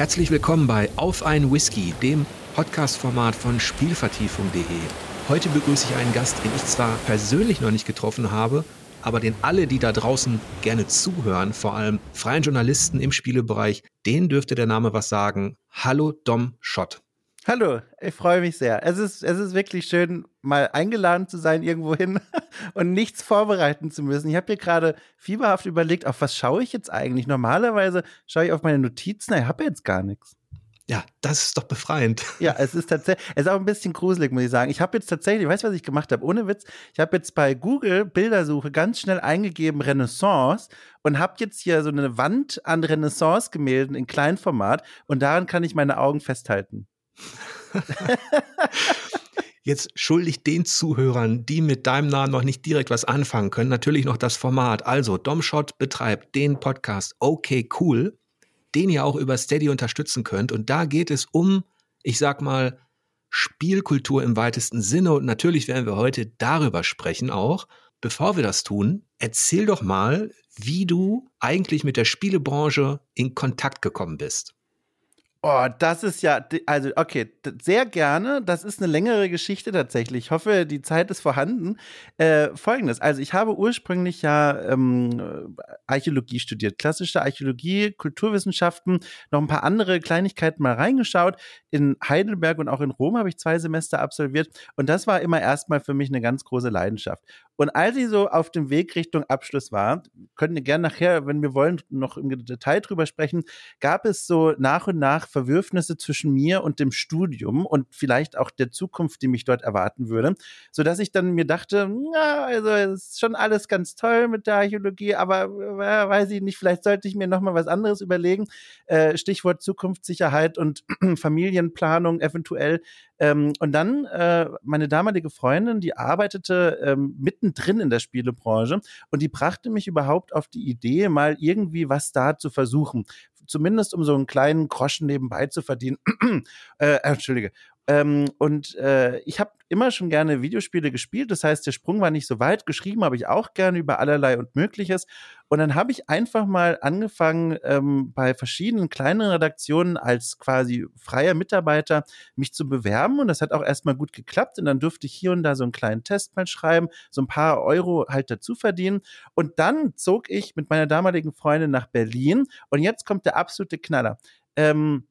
Herzlich willkommen bei Auf ein Whisky, dem Podcast-Format von Spielvertiefung.de. Heute begrüße ich einen Gast, den ich zwar persönlich noch nicht getroffen habe, aber den alle, die da draußen gerne zuhören, vor allem freien Journalisten im Spielebereich, denen dürfte der Name was sagen. Hallo Dom Schott. Hallo, ich freue mich sehr. Es ist, es ist wirklich schön, mal eingeladen zu sein irgendwohin und nichts vorbereiten zu müssen. Ich habe hier gerade fieberhaft überlegt, auf was schaue ich jetzt eigentlich? Normalerweise schaue ich auf meine Notizen, ich habe jetzt gar nichts. Ja, das ist doch befreiend. Ja, es ist tatsächlich, es ist auch ein bisschen gruselig, muss ich sagen. Ich habe jetzt tatsächlich, weißt du, was ich gemacht habe? Ohne Witz, ich habe jetzt bei Google Bildersuche ganz schnell eingegeben Renaissance und habe jetzt hier so eine Wand an Renaissance-Gemälden in Kleinformat und daran kann ich meine Augen festhalten. Jetzt schuldig den Zuhörern, die mit deinem Namen noch nicht direkt was anfangen können, natürlich noch das Format. Also, Domshot betreibt den Podcast Okay Cool den ihr auch über Steady unterstützen könnt. Und da geht es um, ich sag mal, Spielkultur im weitesten Sinne. Und natürlich werden wir heute darüber sprechen auch. Bevor wir das tun, erzähl doch mal, wie du eigentlich mit der Spielebranche in Kontakt gekommen bist. Oh, das ist ja, also okay, sehr gerne. Das ist eine längere Geschichte tatsächlich. Ich hoffe, die Zeit ist vorhanden. Äh, Folgendes, also ich habe ursprünglich ja ähm, Archäologie studiert, klassische Archäologie, Kulturwissenschaften, noch ein paar andere Kleinigkeiten mal reingeschaut. In Heidelberg und auch in Rom habe ich zwei Semester absolviert und das war immer erstmal für mich eine ganz große Leidenschaft. Und als ich so auf dem Weg Richtung Abschluss war, können wir gerne nachher, wenn wir wollen, noch im Detail drüber sprechen, gab es so nach und nach Verwürfnisse zwischen mir und dem Studium und vielleicht auch der Zukunft, die mich dort erwarten würde, so dass ich dann mir dachte, ja, also ist schon alles ganz toll mit der Archäologie, aber äh, weiß ich nicht, vielleicht sollte ich mir noch mal was anderes überlegen. Äh, Stichwort Zukunftssicherheit und Familienplanung eventuell. Ähm, und dann äh, meine damalige Freundin, die arbeitete ähm, mittendrin in der Spielebranche und die brachte mich überhaupt auf die Idee, mal irgendwie was da zu versuchen. Zumindest um so einen kleinen Groschen nebenbei zu verdienen. äh, Entschuldige. Ähm, und äh, ich habe immer schon gerne Videospiele gespielt. Das heißt, der Sprung war nicht so weit. Geschrieben habe ich auch gerne über allerlei und Mögliches. Und dann habe ich einfach mal angefangen, ähm, bei verschiedenen kleinen Redaktionen als quasi freier Mitarbeiter mich zu bewerben. Und das hat auch erstmal gut geklappt. Und dann durfte ich hier und da so einen kleinen Test mal schreiben, so ein paar Euro halt dazu verdienen. Und dann zog ich mit meiner damaligen Freundin nach Berlin. Und jetzt kommt der absolute Knaller. Ähm,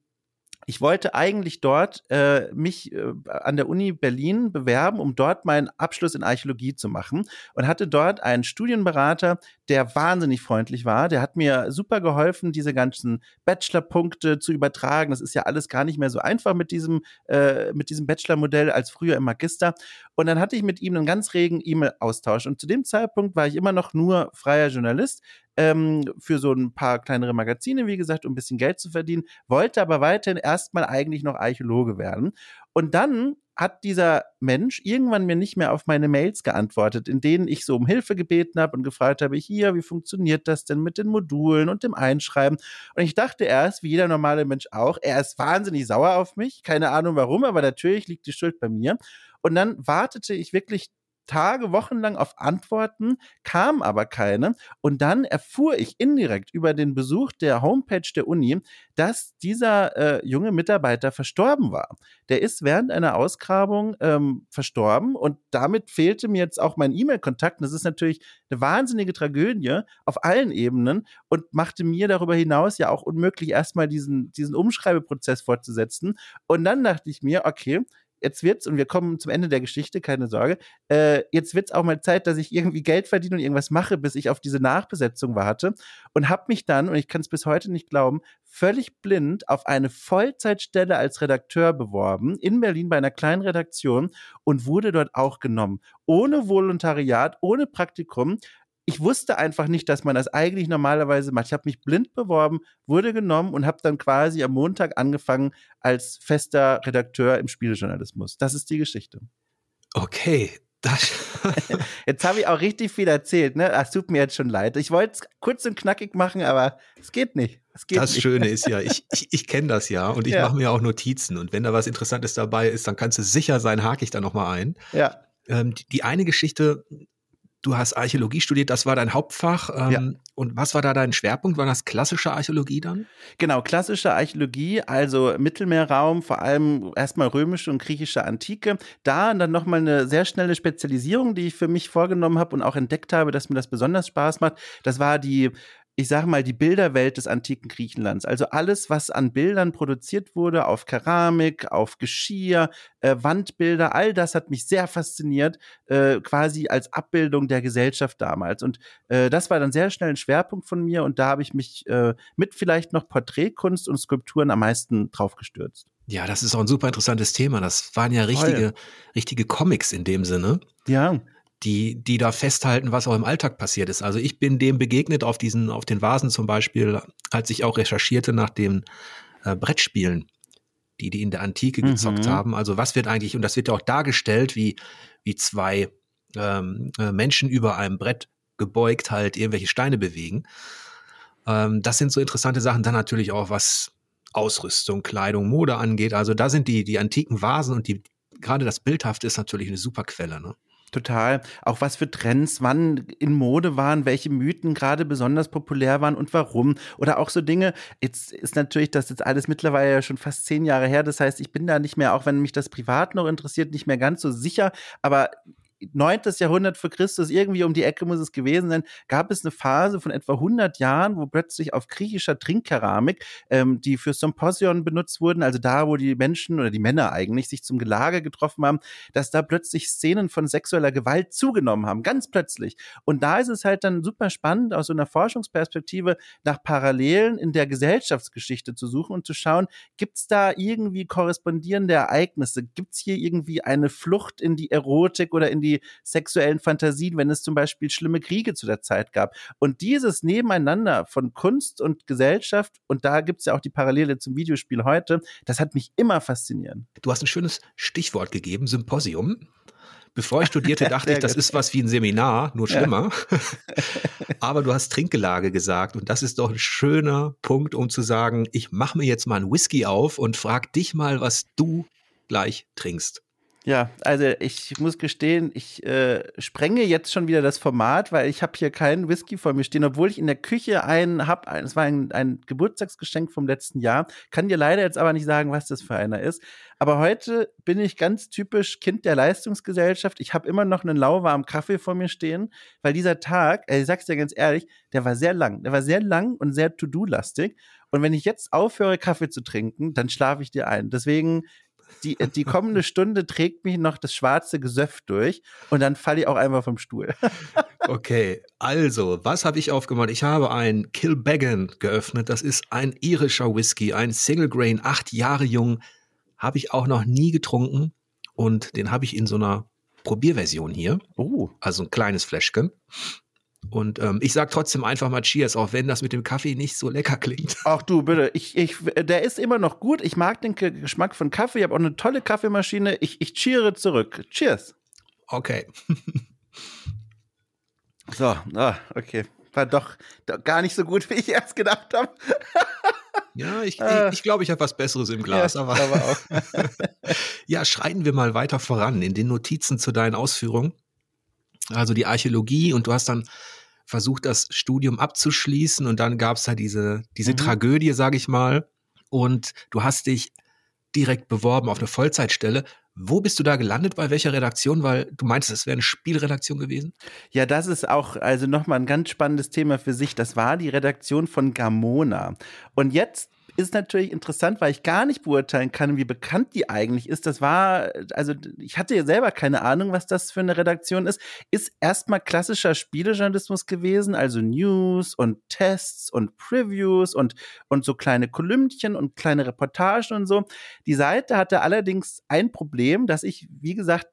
ich wollte eigentlich dort äh, mich äh, an der Uni Berlin bewerben, um dort meinen Abschluss in Archäologie zu machen und hatte dort einen Studienberater, der wahnsinnig freundlich war. Der hat mir super geholfen, diese ganzen Bachelor-Punkte zu übertragen. Das ist ja alles gar nicht mehr so einfach mit diesem äh, mit diesem Bachelor-Modell als früher im Magister. Und dann hatte ich mit ihm einen ganz regen E-Mail-Austausch. Und zu dem Zeitpunkt war ich immer noch nur freier Journalist ähm, für so ein paar kleinere Magazine, wie gesagt, um ein bisschen Geld zu verdienen, wollte aber weiterhin erstmal eigentlich noch Archäologe werden. Und dann hat dieser Mensch irgendwann mir nicht mehr auf meine Mails geantwortet, in denen ich so um Hilfe gebeten habe und gefragt habe, hier, wie funktioniert das denn mit den Modulen und dem Einschreiben? Und ich dachte erst, wie jeder normale Mensch auch, er ist wahnsinnig sauer auf mich, keine Ahnung warum, aber natürlich liegt die Schuld bei mir. Und dann wartete ich wirklich Tage, Wochen lang auf Antworten, kam aber keine. Und dann erfuhr ich indirekt über den Besuch der Homepage der Uni, dass dieser äh, junge Mitarbeiter verstorben war. Der ist während einer Ausgrabung ähm, verstorben und damit fehlte mir jetzt auch mein E-Mail-Kontakt. Das ist natürlich eine wahnsinnige Tragödie auf allen Ebenen und machte mir darüber hinaus ja auch unmöglich, erstmal diesen, diesen Umschreibeprozess fortzusetzen. Und dann dachte ich mir, okay, jetzt wird's, und wir kommen zum Ende der Geschichte, keine Sorge, äh, jetzt wird's auch mal Zeit, dass ich irgendwie Geld verdiene und irgendwas mache, bis ich auf diese Nachbesetzung warte. Und habe mich dann, und ich kann es bis heute nicht glauben, völlig blind auf eine Vollzeitstelle als Redakteur beworben, in Berlin bei einer kleinen Redaktion und wurde dort auch genommen. Ohne Volontariat, ohne Praktikum, ich wusste einfach nicht, dass man das eigentlich normalerweise macht. Ich habe mich blind beworben, wurde genommen und habe dann quasi am Montag angefangen als fester Redakteur im Spielejournalismus. Das ist die Geschichte. Okay, das jetzt habe ich auch richtig viel erzählt, ne? Es tut mir jetzt schon leid. Ich wollte es kurz und knackig machen, aber es geht nicht. Es geht das nicht. Schöne ist ja, ich, ich, ich kenne das ja und ich ja. mache mir auch Notizen. Und wenn da was Interessantes dabei ist, dann kannst du sicher sein, hake ich da nochmal ein. Ja. Ähm, die eine Geschichte du hast Archäologie studiert, das war dein Hauptfach. Ähm, ja. Und was war da dein Schwerpunkt? War das klassische Archäologie dann? Genau, klassische Archäologie, also Mittelmeerraum, vor allem erstmal römische und griechische Antike. Da dann nochmal eine sehr schnelle Spezialisierung, die ich für mich vorgenommen habe und auch entdeckt habe, dass mir das besonders Spaß macht. Das war die ich sage mal, die Bilderwelt des antiken Griechenlands. Also alles, was an Bildern produziert wurde, auf Keramik, auf Geschirr, äh, Wandbilder, all das hat mich sehr fasziniert, äh, quasi als Abbildung der Gesellschaft damals. Und äh, das war dann sehr schnell ein Schwerpunkt von mir und da habe ich mich äh, mit vielleicht noch Porträtkunst und Skulpturen am meisten drauf gestürzt. Ja, das ist auch ein super interessantes Thema. Das waren ja richtige, richtige Comics in dem Sinne. Ja die, die da festhalten, was auch im Alltag passiert ist. Also ich bin dem begegnet auf diesen, auf den Vasen zum Beispiel, als ich auch recherchierte nach den äh, Brettspielen, die die in der Antike gezockt mhm. haben. Also was wird eigentlich, und das wird ja auch dargestellt, wie, wie zwei ähm, äh, Menschen über einem Brett gebeugt halt irgendwelche Steine bewegen. Ähm, das sind so interessante Sachen. Dann natürlich auch, was Ausrüstung, Kleidung, Mode angeht. Also da sind die, die antiken Vasen und die, gerade das Bildhafte ist natürlich eine super Quelle. Ne? Total. Auch was für Trends wann in Mode waren, welche Mythen gerade besonders populär waren und warum. Oder auch so Dinge. Jetzt ist natürlich das jetzt alles mittlerweile schon fast zehn Jahre her. Das heißt, ich bin da nicht mehr, auch wenn mich das privat noch interessiert, nicht mehr ganz so sicher. Aber 9. Jahrhundert vor Christus, irgendwie um die Ecke muss es gewesen sein, gab es eine Phase von etwa 100 Jahren, wo plötzlich auf griechischer Trinkkeramik, ähm, die für Symposion benutzt wurden, also da, wo die Menschen oder die Männer eigentlich sich zum Gelage getroffen haben, dass da plötzlich Szenen von sexueller Gewalt zugenommen haben, ganz plötzlich. Und da ist es halt dann super spannend, aus so einer Forschungsperspektive nach Parallelen in der Gesellschaftsgeschichte zu suchen und zu schauen, gibt es da irgendwie korrespondierende Ereignisse? Gibt es hier irgendwie eine Flucht in die Erotik oder in die die sexuellen Fantasien, wenn es zum Beispiel schlimme Kriege zu der Zeit gab. Und dieses Nebeneinander von Kunst und Gesellschaft, und da gibt es ja auch die Parallele zum Videospiel heute, das hat mich immer fasziniert. Du hast ein schönes Stichwort gegeben, Symposium. Bevor ich studierte, dachte ich, das ist was wie ein Seminar, nur schlimmer. Aber du hast Trinkgelage gesagt und das ist doch ein schöner Punkt, um zu sagen, ich mache mir jetzt mal einen Whisky auf und frag dich mal, was du gleich trinkst. Ja, also ich muss gestehen, ich äh, sprenge jetzt schon wieder das Format, weil ich habe hier keinen Whisky vor mir stehen, obwohl ich in der Küche einen habe. Es war ein, ein Geburtstagsgeschenk vom letzten Jahr. Kann dir leider jetzt aber nicht sagen, was das für einer ist. Aber heute bin ich ganz typisch Kind der Leistungsgesellschaft. Ich habe immer noch einen lauwarmen Kaffee vor mir stehen, weil dieser Tag, ich sag's dir ganz ehrlich, der war sehr lang. Der war sehr lang und sehr To-Do-lastig. Und wenn ich jetzt aufhöre, Kaffee zu trinken, dann schlafe ich dir ein. Deswegen die, die kommende Stunde trägt mich noch das schwarze Gesöff durch und dann falle ich auch einfach vom Stuhl. okay, also, was habe ich aufgemacht? Ich habe ein Kilbeggan geöffnet. Das ist ein irischer Whisky, ein Single Grain, acht Jahre jung. Habe ich auch noch nie getrunken und den habe ich in so einer Probierversion hier. Oh. Also ein kleines Fläschchen. Und ähm, ich sag trotzdem einfach mal Cheers, auch wenn das mit dem Kaffee nicht so lecker klingt. Ach du, bitte. Ich, ich, der ist immer noch gut. Ich mag den Geschmack von Kaffee. Ich habe auch eine tolle Kaffeemaschine. Ich, ich cheere zurück. Cheers. Okay. so, ah, okay. War doch, doch gar nicht so gut, wie ich erst gedacht habe. Ja, ich glaube, ich, ich, glaub, ich habe was Besseres im Glas. Ja, aber, ja, schreiten wir mal weiter voran in den Notizen zu deinen Ausführungen also die Archäologie und du hast dann versucht, das Studium abzuschließen und dann gab es da diese, diese mhm. Tragödie, sage ich mal, und du hast dich direkt beworben auf eine Vollzeitstelle. Wo bist du da gelandet? Bei welcher Redaktion? Weil du meintest, es wäre eine Spielredaktion gewesen? Ja, das ist auch also nochmal ein ganz spannendes Thema für sich. Das war die Redaktion von Gamona. Und jetzt ist natürlich interessant, weil ich gar nicht beurteilen kann, wie bekannt die eigentlich ist. Das war, also ich hatte ja selber keine Ahnung, was das für eine Redaktion ist. Ist erstmal klassischer Spielejournalismus gewesen, also News und Tests und Previews und, und so kleine Kolümnchen und kleine Reportagen und so. Die Seite hatte allerdings ein Problem, dass ich, wie gesagt,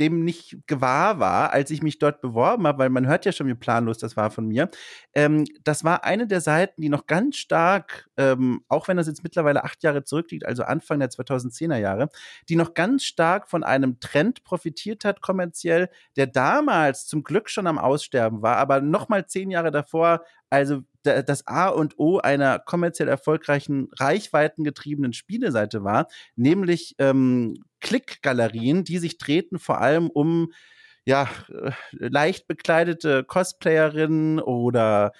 dem nicht gewahr war, als ich mich dort beworben habe, weil man hört ja schon, wie planlos das war von mir. Ähm, das war eine der Seiten, die noch ganz stark, ähm, auch wenn das jetzt mittlerweile acht Jahre zurückliegt, also Anfang der 2010er Jahre, die noch ganz stark von einem Trend profitiert hat, kommerziell, der damals zum Glück schon am Aussterben war, aber noch mal zehn Jahre davor, also das A und O einer kommerziell erfolgreichen, reichweitengetriebenen Spieleseite war, nämlich ähm, Klickgalerien, die sich drehten vor allem um ja, äh, leicht bekleidete Cosplayerinnen oder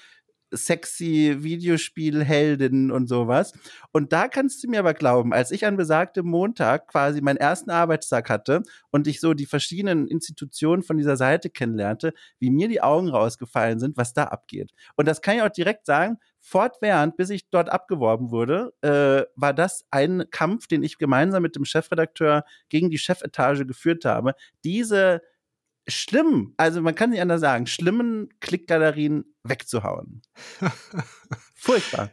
sexy Videospielheldinnen und sowas. Und da kannst du mir aber glauben, als ich an besagtem Montag quasi meinen ersten Arbeitstag hatte und ich so die verschiedenen Institutionen von dieser Seite kennenlernte, wie mir die Augen rausgefallen sind, was da abgeht. Und das kann ich auch direkt sagen, fortwährend, bis ich dort abgeworben wurde, äh, war das ein Kampf, den ich gemeinsam mit dem Chefredakteur gegen die Chefetage geführt habe. Diese schlimm, also man kann nicht anders sagen, schlimmen Klickgalerien wegzuhauen. Furchtbar.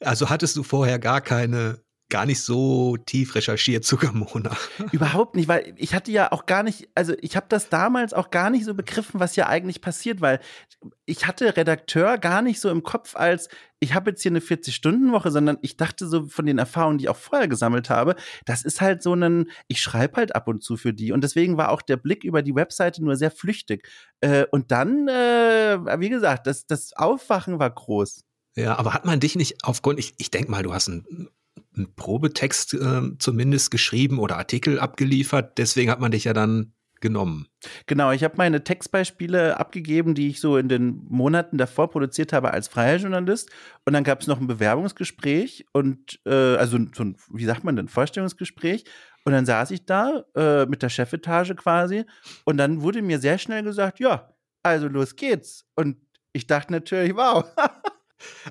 Also hattest du vorher gar keine gar nicht so tief recherchiert zu Gamona. Überhaupt nicht, weil ich hatte ja auch gar nicht, also ich habe das damals auch gar nicht so begriffen, was ja eigentlich passiert, weil ich hatte Redakteur gar nicht so im Kopf als, ich habe jetzt hier eine 40-Stunden-Woche, sondern ich dachte so von den Erfahrungen, die ich auch vorher gesammelt habe, das ist halt so ein, ich schreibe halt ab und zu für die. Und deswegen war auch der Blick über die Webseite nur sehr flüchtig. Äh, und dann, äh, wie gesagt, das, das Aufwachen war groß. Ja, aber hat man dich nicht aufgrund, ich, ich denke mal, du hast einen einen Probetext äh, zumindest geschrieben oder Artikel abgeliefert. Deswegen hat man dich ja dann genommen. Genau, ich habe meine Textbeispiele abgegeben, die ich so in den Monaten davor produziert habe als freier Journalist. Und dann gab es noch ein Bewerbungsgespräch und äh, also so ein, wie sagt man denn, Vorstellungsgespräch. Und dann saß ich da äh, mit der Chefetage quasi. Und dann wurde mir sehr schnell gesagt, ja, also los geht's. Und ich dachte natürlich, wow.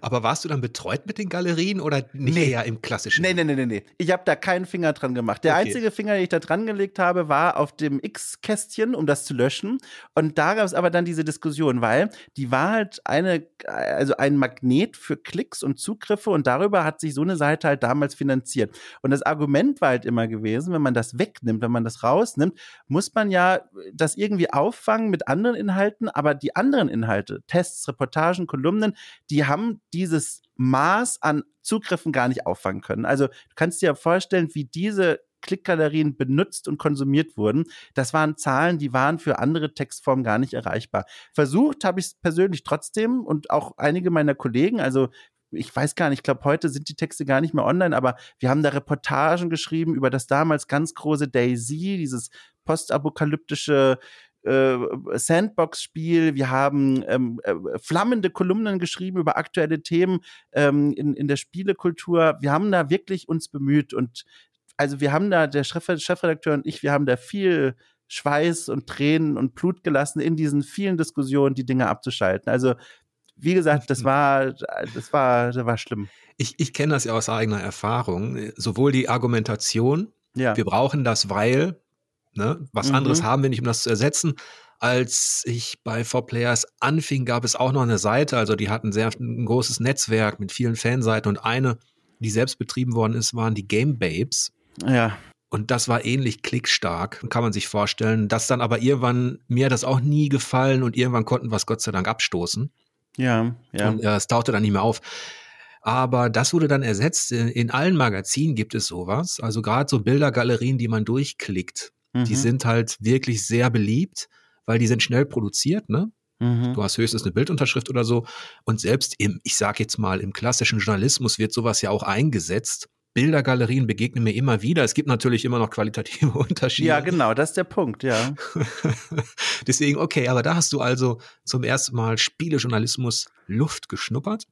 Aber warst du dann betreut mit den Galerien oder nicht nee. eher im klassischen? Nee, nee, nee, nee, nee. Ich habe da keinen Finger dran gemacht. Der okay. einzige Finger, den ich da dran gelegt habe, war auf dem X-Kästchen, um das zu löschen. Und da gab es aber dann diese Diskussion, weil die war halt eine, also ein Magnet für Klicks und Zugriffe und darüber hat sich so eine Seite halt damals finanziert. Und das Argument war halt immer gewesen, wenn man das wegnimmt, wenn man das rausnimmt, muss man ja das irgendwie auffangen mit anderen Inhalten, aber die anderen Inhalte, Tests, Reportagen, Kolumnen, die haben haben dieses Maß an Zugriffen gar nicht auffangen können. Also du kannst dir ja vorstellen, wie diese Klickgalerien benutzt und konsumiert wurden. Das waren Zahlen, die waren für andere Textformen gar nicht erreichbar. Versucht habe ich es persönlich trotzdem und auch einige meiner Kollegen, also ich weiß gar nicht, ich glaube, heute sind die Texte gar nicht mehr online, aber wir haben da Reportagen geschrieben über das damals ganz große Daisy, dieses postapokalyptische äh, Sandbox-Spiel, wir haben ähm, äh, flammende Kolumnen geschrieben über aktuelle Themen ähm, in, in der Spielekultur. Wir haben da wirklich uns bemüht und also wir haben da, der Chef, Chefredakteur und ich, wir haben da viel Schweiß und Tränen und Blut gelassen in diesen vielen Diskussionen, die Dinge abzuschalten. Also wie gesagt, das war, das war, das war schlimm. Ich, ich kenne das ja aus eigener Erfahrung. Sowohl die Argumentation, ja. wir brauchen das, weil Ne? Was mhm. anderes haben wir nicht, um das zu ersetzen. Als ich bei 4Players anfing, gab es auch noch eine Seite, also die hatten sehr ein großes Netzwerk mit vielen Fanseiten und eine, die selbst betrieben worden ist, waren die Game Babes. Ja. Und das war ähnlich klickstark, kann man sich vorstellen. Das dann aber irgendwann, mir hat das auch nie gefallen und irgendwann konnten wir es Gott sei Dank abstoßen. Ja, ja. Und äh, es tauchte dann nicht mehr auf. Aber das wurde dann ersetzt. In, in allen Magazinen gibt es sowas. Also gerade so Bildergalerien, die man durchklickt. Die mhm. sind halt wirklich sehr beliebt, weil die sind schnell produziert, ne? Mhm. Du hast höchstens eine Bildunterschrift oder so. Und selbst im, ich sag jetzt mal, im klassischen Journalismus wird sowas ja auch eingesetzt. Bildergalerien begegnen mir immer wieder. Es gibt natürlich immer noch qualitative Unterschiede. Ja, genau, das ist der Punkt, ja. Deswegen, okay, aber da hast du also zum ersten Mal Spielejournalismus Luft geschnuppert.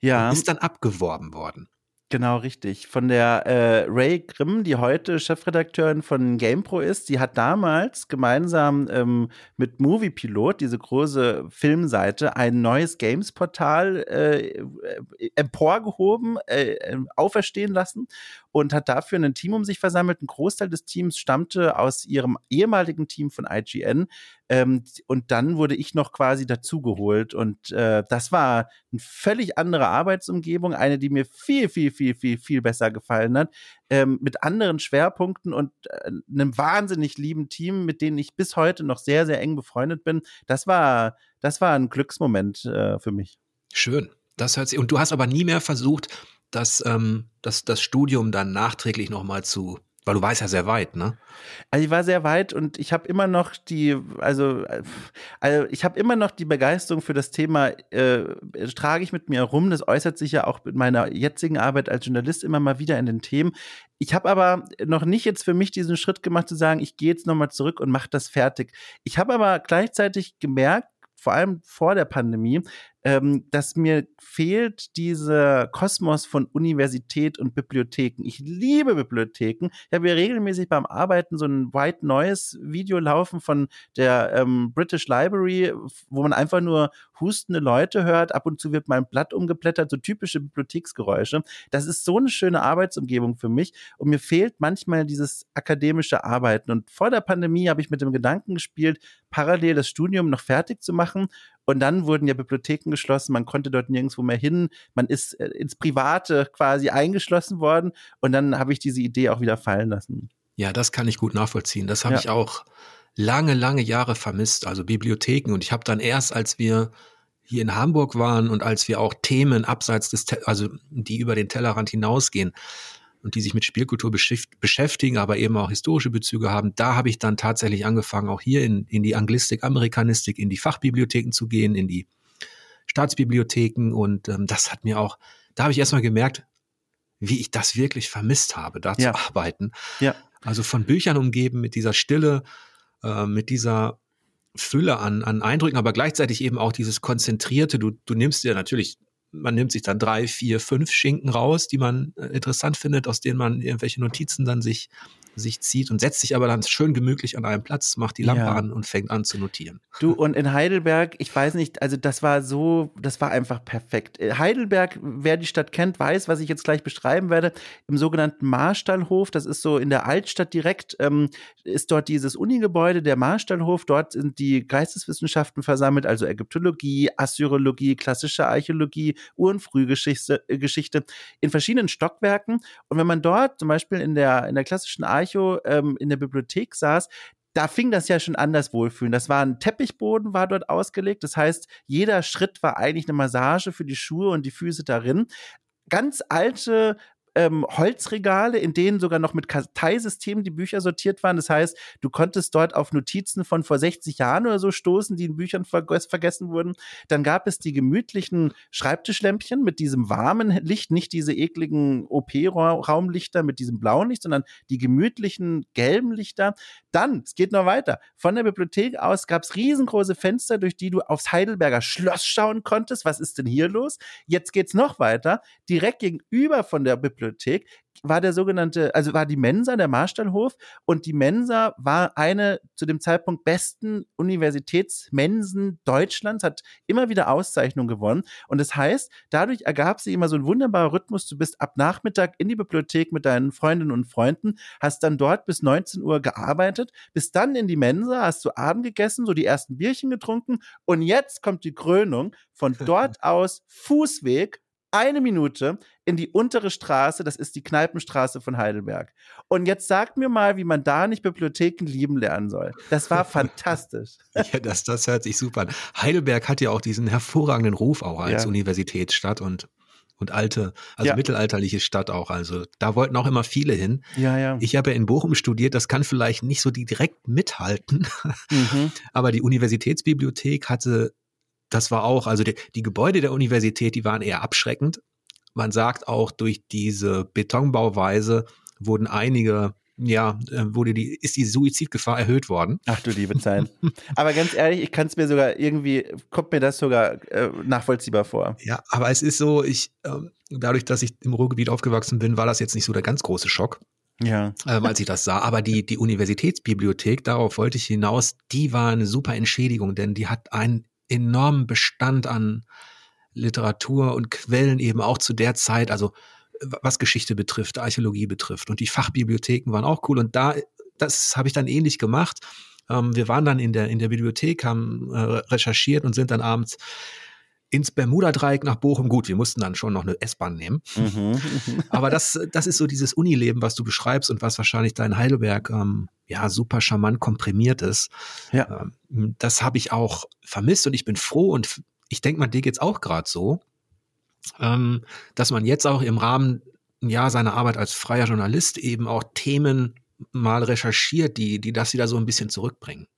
Ja. Und bist dann abgeworben worden. Genau, richtig. Von der äh, Ray Grimm, die heute Chefredakteurin von GamePro ist, die hat damals gemeinsam ähm, mit Moviepilot, diese große Filmseite, ein neues Games-Portal äh, emporgehoben, äh, äh auferstehen lassen und hat dafür ein Team um sich versammelt. Ein Großteil des Teams stammte aus ihrem ehemaligen Team von IGN. Ähm, und dann wurde ich noch quasi dazugeholt. Und äh, das war eine völlig andere Arbeitsumgebung, eine, die mir viel, viel, viel, viel, viel besser gefallen hat. Ähm, mit anderen Schwerpunkten und äh, einem wahnsinnig lieben Team, mit denen ich bis heute noch sehr, sehr eng befreundet bin. Das war, das war ein Glücksmoment äh, für mich. Schön. Das hört sich. Und du hast aber nie mehr versucht, das, ähm, das, das Studium dann nachträglich nochmal zu Weil du warst ja sehr weit, ne? Also ich war sehr weit und ich habe immer noch die, also, also ich habe immer noch die Begeisterung für das Thema, äh, trage ich mit mir herum. Das äußert sich ja auch mit meiner jetzigen Arbeit als Journalist immer mal wieder in den Themen. Ich habe aber noch nicht jetzt für mich diesen Schritt gemacht zu sagen, ich gehe jetzt nochmal zurück und mache das fertig. Ich habe aber gleichzeitig gemerkt, vor allem vor der Pandemie, ähm, dass mir fehlt dieser Kosmos von Universität und Bibliotheken. Ich liebe Bibliotheken. Ich habe ja regelmäßig beim Arbeiten so ein White Noise Video laufen von der ähm, British Library, wo man einfach nur hustende Leute hört. Ab und zu wird mein Blatt umgeblättert, so typische Bibliotheksgeräusche. Das ist so eine schöne Arbeitsumgebung für mich. Und mir fehlt manchmal dieses akademische Arbeiten. Und vor der Pandemie habe ich mit dem Gedanken gespielt, parallel das Studium noch fertig zu machen und dann wurden ja Bibliotheken geschlossen, man konnte dort nirgendwo mehr hin, man ist äh, ins Private quasi eingeschlossen worden und dann habe ich diese Idee auch wieder fallen lassen. Ja, das kann ich gut nachvollziehen. Das habe ja. ich auch lange, lange Jahre vermisst, also Bibliotheken. Und ich habe dann erst, als wir hier in Hamburg waren und als wir auch Themen abseits des, also die über den Tellerrand hinausgehen, und die sich mit Spielkultur beschäftigen, aber eben auch historische Bezüge haben, da habe ich dann tatsächlich angefangen, auch hier in, in die Anglistik, Amerikanistik, in die Fachbibliotheken zu gehen, in die Staatsbibliotheken und ähm, das hat mir auch, da habe ich erstmal gemerkt, wie ich das wirklich vermisst habe, da ja. zu arbeiten. Ja. Also von Büchern umgeben mit dieser Stille, äh, mit dieser Fülle an, an Eindrücken, aber gleichzeitig eben auch dieses konzentrierte, du, du nimmst dir natürlich man nimmt sich dann drei, vier, fünf Schinken raus, die man äh, interessant findet, aus denen man irgendwelche Notizen dann sich sich zieht und setzt sich aber dann schön gemütlich an einem Platz, macht die Lampe ja. an und fängt an zu notieren. Du, und in Heidelberg, ich weiß nicht, also das war so, das war einfach perfekt. Äh, Heidelberg, wer die Stadt kennt, weiß, was ich jetzt gleich beschreiben werde. Im sogenannten Marstallhof, das ist so in der Altstadt direkt, ähm, ist dort dieses Unigebäude, der Marstallhof. Dort sind die Geisteswissenschaften versammelt, also Ägyptologie, Assyrologie, klassische Archäologie, Ur- und Frühgeschichte, äh, Geschichte, in verschiedenen Stockwerken. Und wenn man dort zum Beispiel in der, in der klassischen Archäologie Archo ähm, in der Bibliothek saß, da fing das ja schon anders wohlfühlen. Das war ein Teppichboden, war dort ausgelegt. Das heißt, jeder Schritt war eigentlich eine Massage für die Schuhe und die Füße darin. Ganz alte ähm, Holzregale, in denen sogar noch mit Karteisystemen die Bücher sortiert waren. Das heißt, du konntest dort auf Notizen von vor 60 Jahren oder so stoßen, die in Büchern verges vergessen wurden. Dann gab es die gemütlichen Schreibtischlämpchen mit diesem warmen Licht, nicht diese ekligen OP-Raumlichter mit diesem blauen Licht, sondern die gemütlichen gelben Lichter. Dann, es geht noch weiter. Von der Bibliothek aus gab es riesengroße Fenster, durch die du aufs Heidelberger Schloss schauen konntest. Was ist denn hier los? Jetzt geht's noch weiter. Direkt gegenüber von der Bibliothek Bibliothek. War der sogenannte, also war die Mensa, der Marstallhof und die Mensa war eine zu dem Zeitpunkt besten Universitätsmensen Deutschlands, hat immer wieder Auszeichnungen gewonnen. Und das heißt, dadurch ergab sich immer so ein wunderbarer Rhythmus, du bist ab Nachmittag in die Bibliothek mit deinen Freundinnen und Freunden, hast dann dort bis 19 Uhr gearbeitet, bist dann in die Mensa, hast du Abend gegessen, so die ersten Bierchen getrunken und jetzt kommt die Krönung. Von dort aus Fußweg eine Minute in die untere Straße, das ist die Kneipenstraße von Heidelberg. Und jetzt sagt mir mal, wie man da nicht Bibliotheken lieben lernen soll. Das war fantastisch. ja, das, das hört sich super an. Heidelberg hat ja auch diesen hervorragenden Ruf auch als ja. Universitätsstadt und und alte, also ja. mittelalterliche Stadt auch. Also da wollten auch immer viele hin. Ja, ja. Ich habe ja in Bochum studiert, das kann vielleicht nicht so direkt mithalten, mhm. aber die Universitätsbibliothek hatte das war auch, also die, die Gebäude der Universität, die waren eher abschreckend. Man sagt auch, durch diese Betonbauweise wurden einige ja, äh, wurde die, ist die Suizidgefahr erhöht worden. Ach du liebe Zeit. aber ganz ehrlich, ich kann es mir sogar irgendwie, kommt mir das sogar äh, nachvollziehbar vor. Ja, aber es ist so, ich, äh, dadurch, dass ich im Ruhrgebiet aufgewachsen bin, war das jetzt nicht so der ganz große Schock. Ja. Äh, als ich das sah. Aber die, die Universitätsbibliothek, darauf wollte ich hinaus, die war eine super Entschädigung, denn die hat einen enormen Bestand an Literatur und Quellen eben auch zu der Zeit, also was Geschichte betrifft, Archäologie betrifft. Und die Fachbibliotheken waren auch cool. Und da, das habe ich dann ähnlich gemacht. Ähm, wir waren dann in der, in der Bibliothek, haben äh, recherchiert und sind dann abends ins Bermuda-Dreieck nach Bochum. Gut, wir mussten dann schon noch eine S-Bahn nehmen. Mhm. Aber das, das ist so dieses Unileben, was du beschreibst und was wahrscheinlich da in Heidelberg ähm, ja super charmant komprimiert ist. Ja. Ähm, das habe ich auch vermisst und ich bin froh und ich denke mal, dir geht's auch gerade so, ähm, dass man jetzt auch im Rahmen ja seiner Arbeit als freier Journalist eben auch Themen mal recherchiert, die, die das wieder so ein bisschen zurückbringen.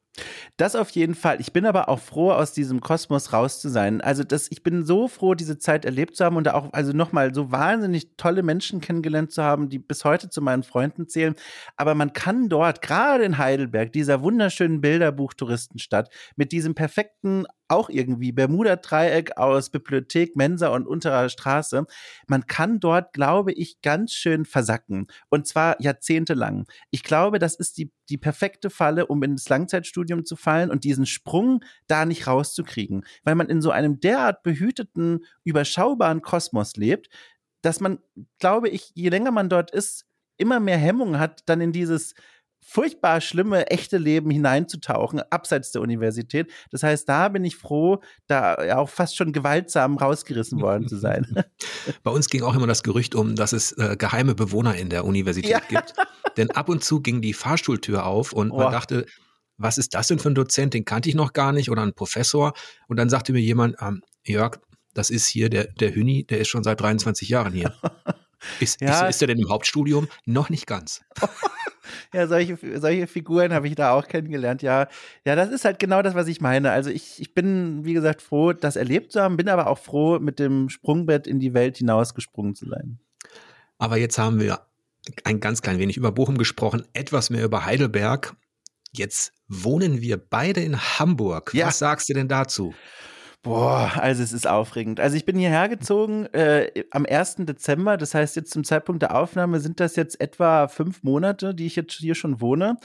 Das auf jeden Fall. Ich bin aber auch froh, aus diesem Kosmos raus zu sein. Also das, ich bin so froh, diese Zeit erlebt zu haben und auch also nochmal so wahnsinnig tolle Menschen kennengelernt zu haben, die bis heute zu meinen Freunden zählen. Aber man kann dort, gerade in Heidelberg, dieser wunderschönen Bilderbuch-Touristenstadt, mit diesem perfekten auch irgendwie Bermuda-Dreieck aus Bibliothek, Mensa und unterer Straße. Man kann dort, glaube ich, ganz schön versacken. Und zwar jahrzehntelang. Ich glaube, das ist die, die perfekte Falle, um ins Langzeitstudium zu fallen und diesen Sprung da nicht rauszukriegen. Weil man in so einem derart behüteten, überschaubaren Kosmos lebt, dass man, glaube ich, je länger man dort ist, immer mehr Hemmungen hat, dann in dieses furchtbar schlimme, echte Leben hineinzutauchen, abseits der Universität. Das heißt, da bin ich froh, da auch fast schon gewaltsam rausgerissen worden zu sein. Bei uns ging auch immer das Gerücht um, dass es äh, geheime Bewohner in der Universität ja. gibt. Denn ab und zu ging die Fahrstuhltür auf und oh. man dachte, was ist das denn für ein Dozent? Den kannte ich noch gar nicht oder ein Professor. Und dann sagte mir jemand, ähm, Jörg, das ist hier der, der Hüni, der ist schon seit 23 Jahren hier. Ist, ja. ist, ist er denn im Hauptstudium? Noch nicht ganz. ja, solche, solche Figuren habe ich da auch kennengelernt. Ja, ja, das ist halt genau das, was ich meine. Also ich, ich bin, wie gesagt, froh, das erlebt zu haben, bin aber auch froh, mit dem Sprungbett in die Welt hinausgesprungen zu sein. Aber jetzt haben wir ein ganz klein wenig über Bochum gesprochen, etwas mehr über Heidelberg. Jetzt wohnen wir beide in Hamburg. Ja. Was sagst du denn dazu? Boah, also es ist aufregend. Also ich bin hierher gezogen äh, am 1. Dezember, das heißt jetzt zum Zeitpunkt der Aufnahme sind das jetzt etwa fünf Monate, die ich jetzt hier schon wohne.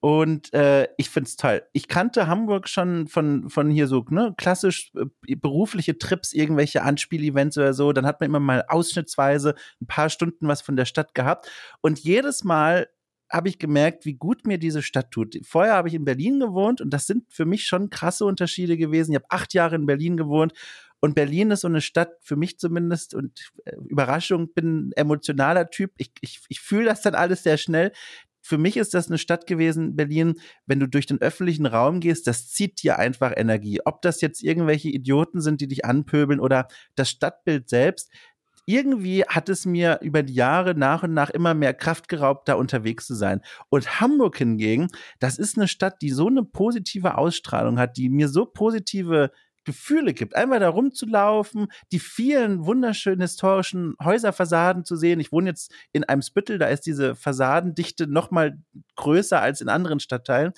Und äh, ich find's toll. Ich kannte Hamburg schon von, von hier so, ne, klassisch äh, berufliche Trips, irgendwelche Anspielevents oder so. Dann hat man immer mal ausschnittsweise ein paar Stunden was von der Stadt gehabt. Und jedes Mal habe ich gemerkt, wie gut mir diese Stadt tut. Vorher habe ich in Berlin gewohnt und das sind für mich schon krasse Unterschiede gewesen. Ich habe acht Jahre in Berlin gewohnt und Berlin ist so eine Stadt, für mich zumindest, und äh, Überraschung, bin ein emotionaler Typ. Ich, ich, ich fühle das dann alles sehr schnell. Für mich ist das eine Stadt gewesen, Berlin, wenn du durch den öffentlichen Raum gehst, das zieht dir einfach Energie. Ob das jetzt irgendwelche Idioten sind, die dich anpöbeln oder das Stadtbild selbst, irgendwie hat es mir über die Jahre nach und nach immer mehr Kraft geraubt, da unterwegs zu sein. Und Hamburg hingegen, das ist eine Stadt, die so eine positive Ausstrahlung hat, die mir so positive Gefühle gibt. Einmal da rumzulaufen, die vielen wunderschönen historischen Häuserfassaden zu sehen. Ich wohne jetzt in einem Spüttel, da ist diese Fassadendichte noch mal größer als in anderen Stadtteilen.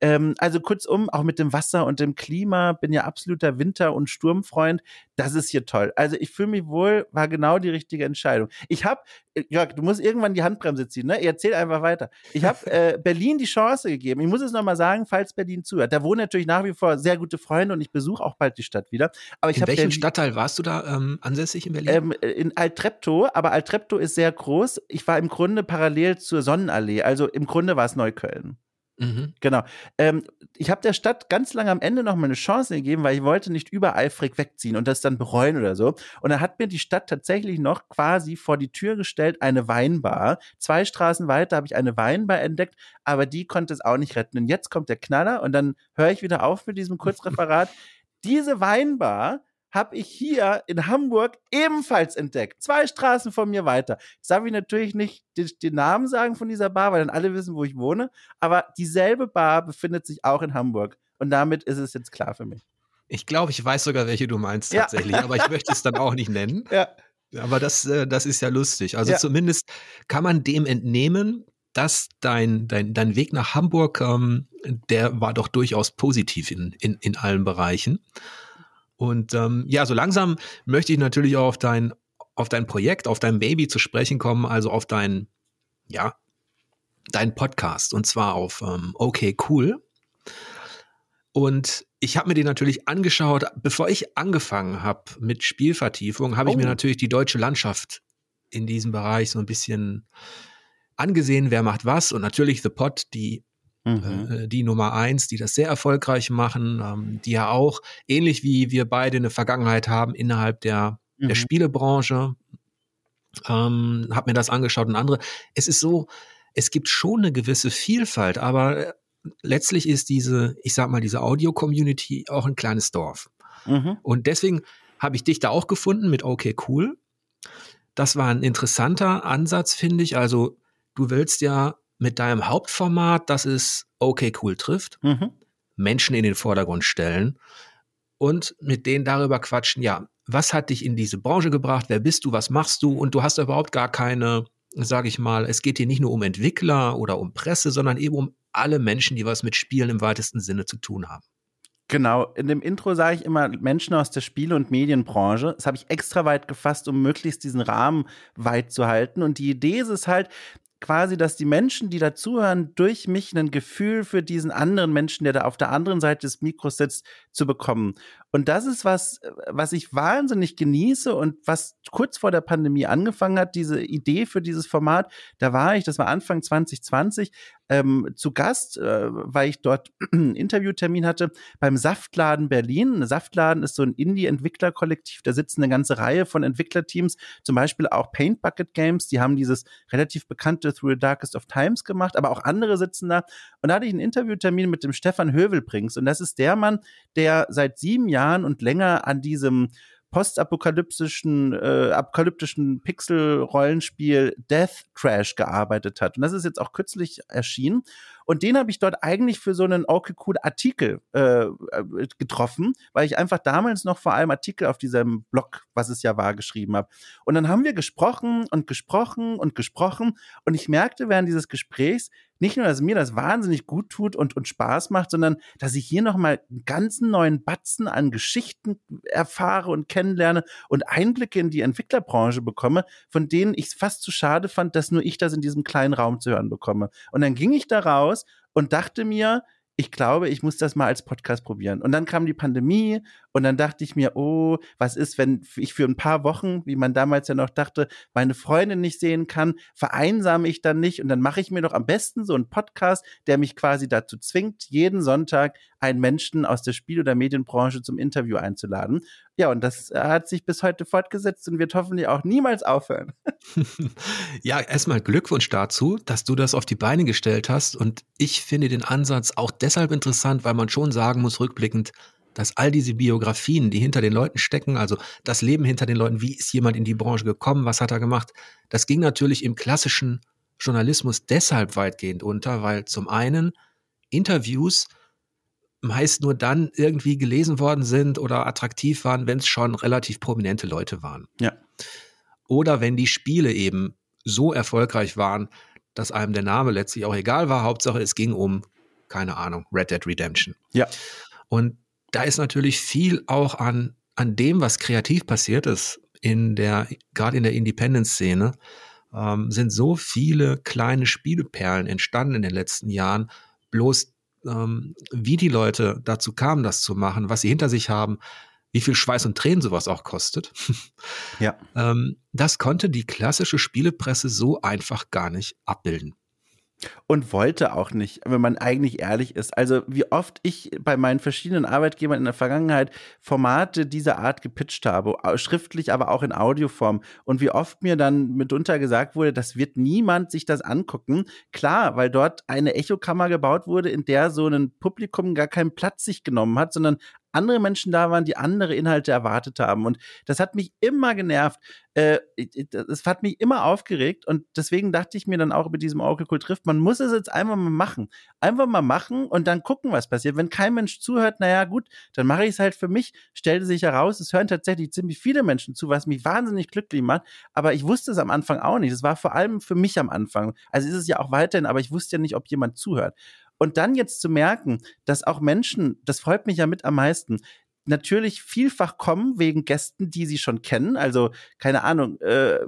Ähm, also kurzum, auch mit dem Wasser und dem Klima, bin ja absoluter Winter- und Sturmfreund. Das ist hier toll. Also ich fühle mich wohl, war genau die richtige Entscheidung. Ich habe, äh, Jörg, du musst irgendwann die Handbremse ziehen, ne? Erzähl einfach weiter. Ich habe äh, Berlin die Chance gegeben. Ich muss es nochmal sagen, falls Berlin zuhört. Da wohnen natürlich nach wie vor sehr gute Freunde und ich besuche auch bald die Stadt wieder. Aber ich in welchem Stadtteil warst du da ähm, ansässig in Berlin? Ähm, in Altreptow, aber Altreptow ist sehr groß. Ich war im Grunde parallel zur Sonnenallee. Also im Grunde war es Neukölln. Mhm. Genau. Ähm, ich habe der Stadt ganz lange am Ende noch mal eine Chance gegeben, weil ich wollte nicht übereifrig wegziehen und das dann bereuen oder so. Und dann hat mir die Stadt tatsächlich noch quasi vor die Tür gestellt eine Weinbar. Zwei Straßen weiter habe ich eine Weinbar entdeckt, aber die konnte es auch nicht retten. Und jetzt kommt der Knaller und dann höre ich wieder auf mit diesem Kurzreferat. Diese Weinbar habe ich hier in Hamburg ebenfalls entdeckt. Zwei Straßen von mir weiter. Jetzt darf ich natürlich nicht den, den, Namen sagen von dieser Bar, weil dann alle wissen, wo ich wohne. Aber dieselbe Bar befindet sich auch in Hamburg. Und damit ist es jetzt klar für mich. Ich glaube, ich weiß sogar, welche du meinst tatsächlich, ja. aber ich möchte es dann auch nicht nennen. Ja. Aber das, äh, das ist ja lustig. Also ja. zumindest kann man dem entnehmen, dass dein, dein, dein Weg nach Hamburg, ähm, der war doch durchaus positiv in, in, in allen Bereichen. Und ähm, ja, so langsam möchte ich natürlich auch auf dein, auf dein Projekt, auf dein Baby zu sprechen kommen, also auf dein, ja, dein Podcast und zwar auf ähm, Okay Cool. Und ich habe mir den natürlich angeschaut, bevor ich angefangen habe mit Spielvertiefung, habe oh. ich mir oh. natürlich die deutsche Landschaft in diesem Bereich so ein bisschen angesehen, wer macht was und natürlich The Pot, die Mhm. Äh, die Nummer eins, die das sehr erfolgreich machen, ähm, die ja auch ähnlich wie wir beide eine Vergangenheit haben innerhalb der, mhm. der Spielebranche. Ähm, hab mir das angeschaut und andere. Es ist so, es gibt schon eine gewisse Vielfalt, aber äh, letztlich ist diese, ich sag mal, diese Audio-Community auch ein kleines Dorf. Mhm. Und deswegen habe ich dich da auch gefunden mit Okay Cool. Das war ein interessanter Ansatz, finde ich. Also du willst ja mit deinem Hauptformat, das ist okay cool trifft, mhm. Menschen in den Vordergrund stellen und mit denen darüber quatschen, ja, was hat dich in diese Branche gebracht, wer bist du, was machst du und du hast überhaupt gar keine, sage ich mal, es geht hier nicht nur um Entwickler oder um Presse, sondern eben um alle Menschen, die was mit Spielen im weitesten Sinne zu tun haben. Genau, in dem Intro sage ich immer Menschen aus der Spiele- und Medienbranche. Das habe ich extra weit gefasst, um möglichst diesen Rahmen weit zu halten. Und die Idee ist es halt, quasi, dass die Menschen, die dazuhören, durch mich ein Gefühl für diesen anderen Menschen, der da auf der anderen Seite des Mikros sitzt, zu bekommen. Und das ist was, was ich wahnsinnig genieße und was kurz vor der Pandemie angefangen hat, diese Idee für dieses Format. Da war ich, das war Anfang 2020, ähm, zu Gast, äh, weil ich dort einen Interviewtermin hatte beim Saftladen Berlin. Saftladen ist so ein Indie-Entwicklerkollektiv, da sitzen eine ganze Reihe von Entwicklerteams, zum Beispiel auch Paint Bucket Games, die haben dieses relativ bekannte Through the Darkest of Times gemacht, aber auch andere sitzen da. Und da hatte ich einen Interviewtermin mit dem Stefan Hövelbrings und das ist der Mann, der seit sieben Jahren und länger an diesem postapokalyptischen, äh, apokalyptischen Pixel-Rollenspiel Death Crash gearbeitet hat. Und das ist jetzt auch kürzlich erschienen. Und den habe ich dort eigentlich für so einen okay cool Artikel äh, äh, getroffen, weil ich einfach damals noch vor allem Artikel auf diesem Blog, was es ja war, geschrieben habe. Und dann haben wir gesprochen und gesprochen und gesprochen. Und ich merkte während dieses Gesprächs, nicht nur, dass mir das wahnsinnig gut tut und, und Spaß macht, sondern dass ich hier nochmal einen ganzen neuen Batzen an Geschichten erfahre und kennenlerne und Einblicke in die Entwicklerbranche bekomme, von denen ich es fast zu schade fand, dass nur ich das in diesem kleinen Raum zu hören bekomme. Und dann ging ich da raus und dachte mir, ich glaube, ich muss das mal als Podcast probieren. Und dann kam die Pandemie und dann dachte ich mir, oh, was ist, wenn ich für ein paar Wochen, wie man damals ja noch dachte, meine Freundin nicht sehen kann, vereinsame ich dann nicht und dann mache ich mir doch am besten so einen Podcast, der mich quasi dazu zwingt, jeden Sonntag einen Menschen aus der Spiel- oder Medienbranche zum Interview einzuladen. Ja, und das hat sich bis heute fortgesetzt und wird hoffentlich auch niemals aufhören. ja, erstmal Glückwunsch dazu, dass du das auf die Beine gestellt hast. Und ich finde den Ansatz auch deshalb interessant, weil man schon sagen muss, rückblickend, dass all diese Biografien, die hinter den Leuten stecken, also das Leben hinter den Leuten, wie ist jemand in die Branche gekommen, was hat er gemacht, das ging natürlich im klassischen Journalismus deshalb weitgehend unter, weil zum einen Interviews meist nur dann irgendwie gelesen worden sind oder attraktiv waren, wenn es schon relativ prominente Leute waren. Ja. Oder wenn die Spiele eben so erfolgreich waren, dass einem der Name letztlich auch egal war. Hauptsache, es ging um, keine Ahnung, Red Dead Redemption. Ja. Und da ist natürlich viel auch an, an dem, was kreativ passiert ist, in der, gerade in der Independence-Szene, ähm, sind so viele kleine Spieleperlen entstanden in den letzten Jahren. Bloß ähm, wie die Leute dazu kamen, das zu machen, was sie hinter sich haben, wie viel Schweiß und Tränen sowas auch kostet. Ja. ähm, das konnte die klassische Spielepresse so einfach gar nicht abbilden. Und wollte auch nicht, wenn man eigentlich ehrlich ist. Also wie oft ich bei meinen verschiedenen Arbeitgebern in der Vergangenheit Formate dieser Art gepitcht habe, schriftlich, aber auch in Audioform. Und wie oft mir dann mitunter gesagt wurde, das wird niemand sich das angucken. Klar, weil dort eine Echokammer gebaut wurde, in der so ein Publikum gar keinen Platz sich genommen hat, sondern andere Menschen da waren, die andere Inhalte erwartet haben. Und das hat mich immer genervt. Äh, das hat mich immer aufgeregt. Und deswegen dachte ich mir dann auch mit diesem Oracle trifft, man muss es jetzt einfach mal machen. Einfach mal machen und dann gucken, was passiert. Wenn kein Mensch zuhört, naja, gut, dann mache ich es halt für mich. Stellte sich heraus, es hören tatsächlich ziemlich viele Menschen zu, was mich wahnsinnig glücklich macht. Aber ich wusste es am Anfang auch nicht. Es war vor allem für mich am Anfang. Also ist es ja auch weiterhin, aber ich wusste ja nicht, ob jemand zuhört. Und dann jetzt zu merken, dass auch Menschen, das freut mich ja mit am meisten, natürlich vielfach kommen wegen Gästen, die sie schon kennen. Also, keine Ahnung, äh,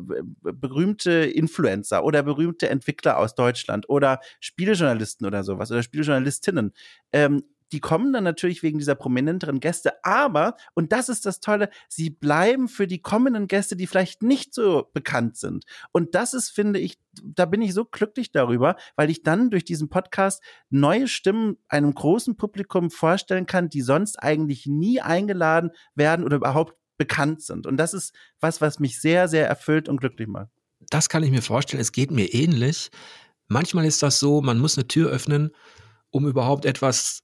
berühmte Influencer oder berühmte Entwickler aus Deutschland oder Spielejournalisten oder sowas oder Spielejournalistinnen. Ähm, die kommen dann natürlich wegen dieser prominenteren Gäste, aber, und das ist das Tolle, sie bleiben für die kommenden Gäste, die vielleicht nicht so bekannt sind. Und das ist, finde ich, da bin ich so glücklich darüber, weil ich dann durch diesen Podcast neue Stimmen einem großen Publikum vorstellen kann, die sonst eigentlich nie eingeladen werden oder überhaupt bekannt sind. Und das ist was, was mich sehr, sehr erfüllt und glücklich macht. Das kann ich mir vorstellen. Es geht mir ähnlich. Manchmal ist das so, man muss eine Tür öffnen, um überhaupt etwas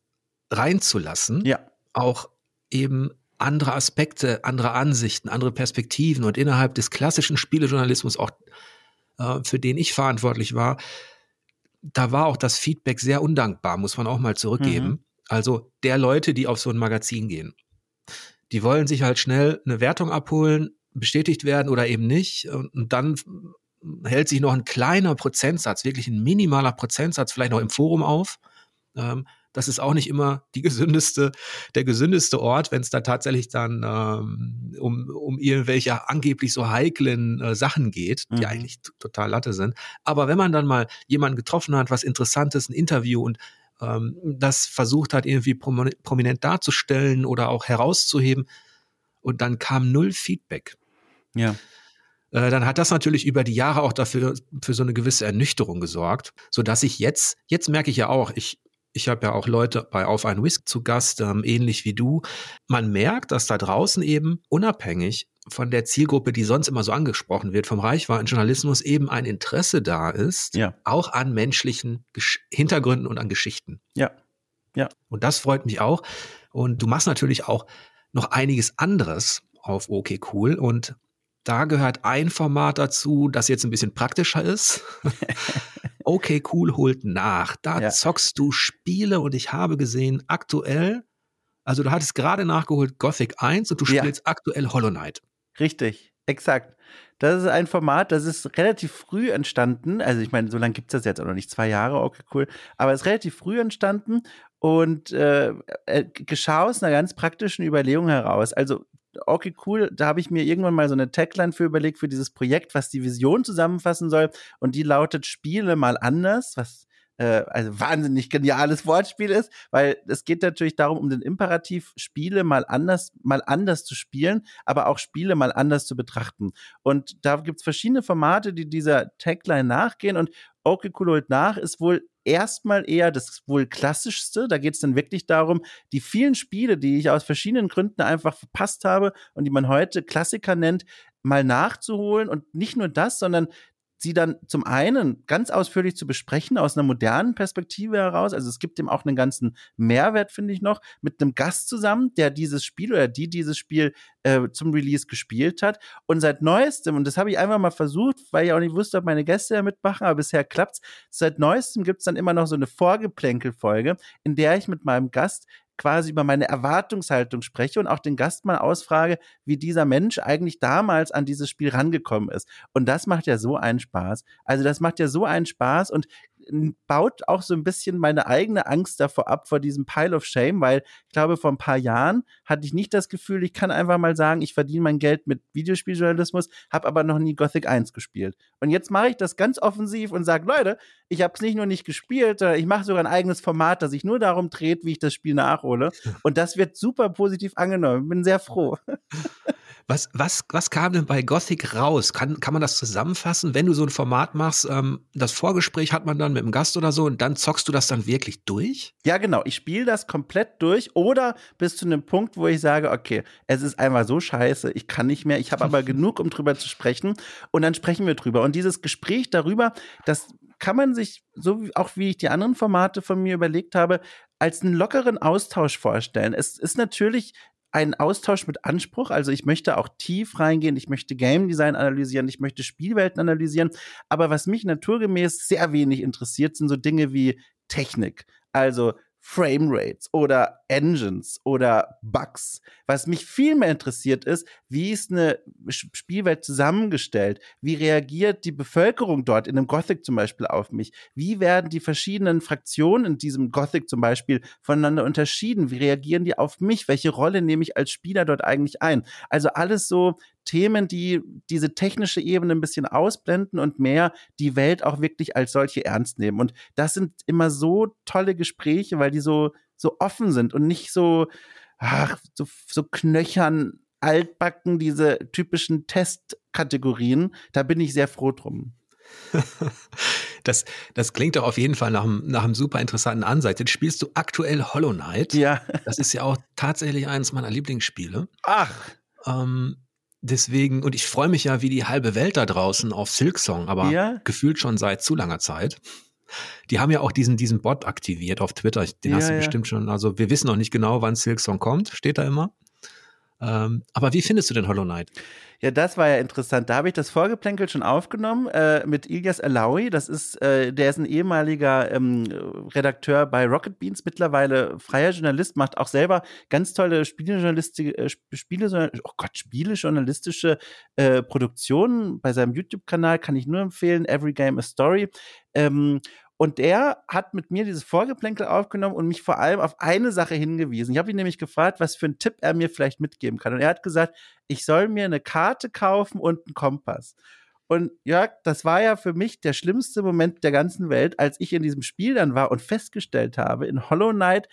reinzulassen. Ja. Auch eben andere Aspekte, andere Ansichten, andere Perspektiven und innerhalb des klassischen Spielejournalismus, auch äh, für den ich verantwortlich war, da war auch das Feedback sehr undankbar, muss man auch mal zurückgeben. Mhm. Also der Leute, die auf so ein Magazin gehen. Die wollen sich halt schnell eine Wertung abholen, bestätigt werden oder eben nicht. Und dann hält sich noch ein kleiner Prozentsatz, wirklich ein minimaler Prozentsatz, vielleicht noch im Forum auf. Ähm, das ist auch nicht immer die gesündeste, der gesündeste Ort, wenn es da tatsächlich dann ähm, um, um irgendwelche angeblich so heiklen äh, Sachen geht, die mhm. eigentlich total Latte sind. Aber wenn man dann mal jemanden getroffen hat, was Interessantes, ein Interview und ähm, das versucht hat, irgendwie prominent darzustellen oder auch herauszuheben, und dann kam null Feedback. Ja äh, dann hat das natürlich über die Jahre auch dafür für so eine gewisse Ernüchterung gesorgt, so dass ich jetzt jetzt merke ich ja auch, ich ich habe ja auch Leute bei Auf ein Whisk zu Gast, ähm, ähnlich wie du. Man merkt, dass da draußen eben unabhängig von der Zielgruppe, die sonst immer so angesprochen wird, vom Reichweitenjournalismus eben ein Interesse da ist, ja. auch an menschlichen Gesch Hintergründen und an Geschichten. Ja. Ja. Und das freut mich auch. Und du machst natürlich auch noch einiges anderes auf OK Cool. Und da gehört ein Format dazu, das jetzt ein bisschen praktischer ist. okay, cool holt nach. Da ja. zockst du Spiele und ich habe gesehen, aktuell, also du hattest gerade nachgeholt Gothic 1 und du spielst ja. aktuell Hollow Knight. Richtig, exakt. Das ist ein Format, das ist relativ früh entstanden. Also ich meine, so lange gibt es das jetzt auch noch nicht, zwei Jahre, okay, cool. Aber es ist relativ früh entstanden und äh, äh geschah aus einer ganz praktischen Überlegung heraus. Also okay, cool, da habe ich mir irgendwann mal so eine Tagline für überlegt für dieses Projekt, was die Vision zusammenfassen soll. Und die lautet Spiele mal anders, was äh, also wahnsinnig geniales Wortspiel ist, weil es geht natürlich darum, um den Imperativ, Spiele mal anders, mal anders zu spielen, aber auch Spiele mal anders zu betrachten. Und da gibt's verschiedene Formate, die dieser Tagline nachgehen und Okay Cool holt nach ist wohl erstmal eher das wohl klassischste. Da geht es dann wirklich darum, die vielen Spiele, die ich aus verschiedenen Gründen einfach verpasst habe und die man heute Klassiker nennt, mal nachzuholen und nicht nur das, sondern sie dann zum einen ganz ausführlich zu besprechen aus einer modernen Perspektive heraus. Also es gibt dem auch einen ganzen Mehrwert, finde ich noch, mit einem Gast zusammen, der dieses Spiel oder die dieses Spiel äh, zum Release gespielt hat. Und seit neuestem, und das habe ich einfach mal versucht, weil ich auch nicht wusste, ob meine Gäste ja mitmachen, aber bisher klappt's. Seit neuestem gibt's dann immer noch so eine Vorgeplänkelfolge, in der ich mit meinem Gast quasi über meine Erwartungshaltung spreche und auch den Gast mal ausfrage, wie dieser Mensch eigentlich damals an dieses Spiel rangekommen ist. Und das macht ja so einen Spaß. Also das macht ja so einen Spaß und baut auch so ein bisschen meine eigene Angst davor ab, vor diesem Pile of Shame, weil ich glaube, vor ein paar Jahren hatte ich nicht das Gefühl, ich kann einfach mal sagen, ich verdiene mein Geld mit Videospieljournalismus, habe aber noch nie Gothic 1 gespielt. Und jetzt mache ich das ganz offensiv und sage, Leute, ich habe es nicht nur nicht gespielt, sondern ich mache sogar ein eigenes Format, das sich nur darum dreht, wie ich das Spiel nachhole. Und das wird super positiv angenommen. Bin sehr froh. Was, was, was kam denn bei Gothic raus? Kann, kann man das zusammenfassen? Wenn du so ein Format machst, ähm, das Vorgespräch hat man dann mit dem Gast oder so und dann zockst du das dann wirklich durch? Ja, genau. Ich spiele das komplett durch oder bis zu einem Punkt, wo ich sage, okay, es ist einfach so scheiße, ich kann nicht mehr, ich habe aber genug, um drüber zu sprechen und dann sprechen wir drüber. Und dieses Gespräch darüber, das kann man sich, so wie, auch wie ich die anderen Formate von mir überlegt habe, als einen lockeren Austausch vorstellen. Es ist natürlich ein Austausch mit Anspruch. Also ich möchte auch tief reingehen, ich möchte Game Design analysieren, ich möchte Spielwelten analysieren. Aber was mich naturgemäß sehr wenig interessiert, sind so Dinge wie Technik. Also Framerates oder Engines oder Bugs. Was mich viel mehr interessiert ist, wie ist eine Spielwelt zusammengestellt? Wie reagiert die Bevölkerung dort in einem Gothic zum Beispiel auf mich? Wie werden die verschiedenen Fraktionen in diesem Gothic zum Beispiel voneinander unterschieden? Wie reagieren die auf mich? Welche Rolle nehme ich als Spieler dort eigentlich ein? Also alles so Themen, die diese technische Ebene ein bisschen ausblenden und mehr die Welt auch wirklich als solche ernst nehmen. Und das sind immer so tolle Gespräche, weil die so, so offen sind und nicht so, ach, so, so knöchern, altbacken, diese typischen Testkategorien. Da bin ich sehr froh drum. Das, das klingt doch auf jeden Fall nach einem, nach einem super interessanten Ansatz. Jetzt spielst du aktuell Hollow Knight. Ja. Das ist ja auch tatsächlich eines meiner Lieblingsspiele. Ach. Ähm, Deswegen, und ich freue mich ja wie die halbe Welt da draußen auf Silksong, aber ja. gefühlt schon seit zu langer Zeit. Die haben ja auch diesen, diesen Bot aktiviert auf Twitter. Den ja, hast du ja. bestimmt schon. Also wir wissen noch nicht genau, wann Silksong kommt, steht da immer. Ähm, aber wie findest du denn Hollow Knight? Ja, das war ja interessant. Da habe ich das Vorgeplänkel schon aufgenommen äh, mit Ilyas Alawi. Das ist, äh, der ist ein ehemaliger ähm, Redakteur bei Rocket Beans, mittlerweile freier Journalist, macht auch selber ganz tolle Spielejournalistische, äh, Spiele, oh Gott, Spielejournalistische äh, Produktionen. Bei seinem YouTube-Kanal kann ich nur empfehlen, Every Game a Story. Ähm, und der hat mit mir dieses Vorgeplänkel aufgenommen und mich vor allem auf eine Sache hingewiesen. Ich habe ihn nämlich gefragt, was für einen Tipp er mir vielleicht mitgeben kann. Und er hat gesagt, ich soll mir eine Karte kaufen und einen Kompass. Und Jörg, das war ja für mich der schlimmste Moment der ganzen Welt, als ich in diesem Spiel dann war und festgestellt habe, in Hollow Knight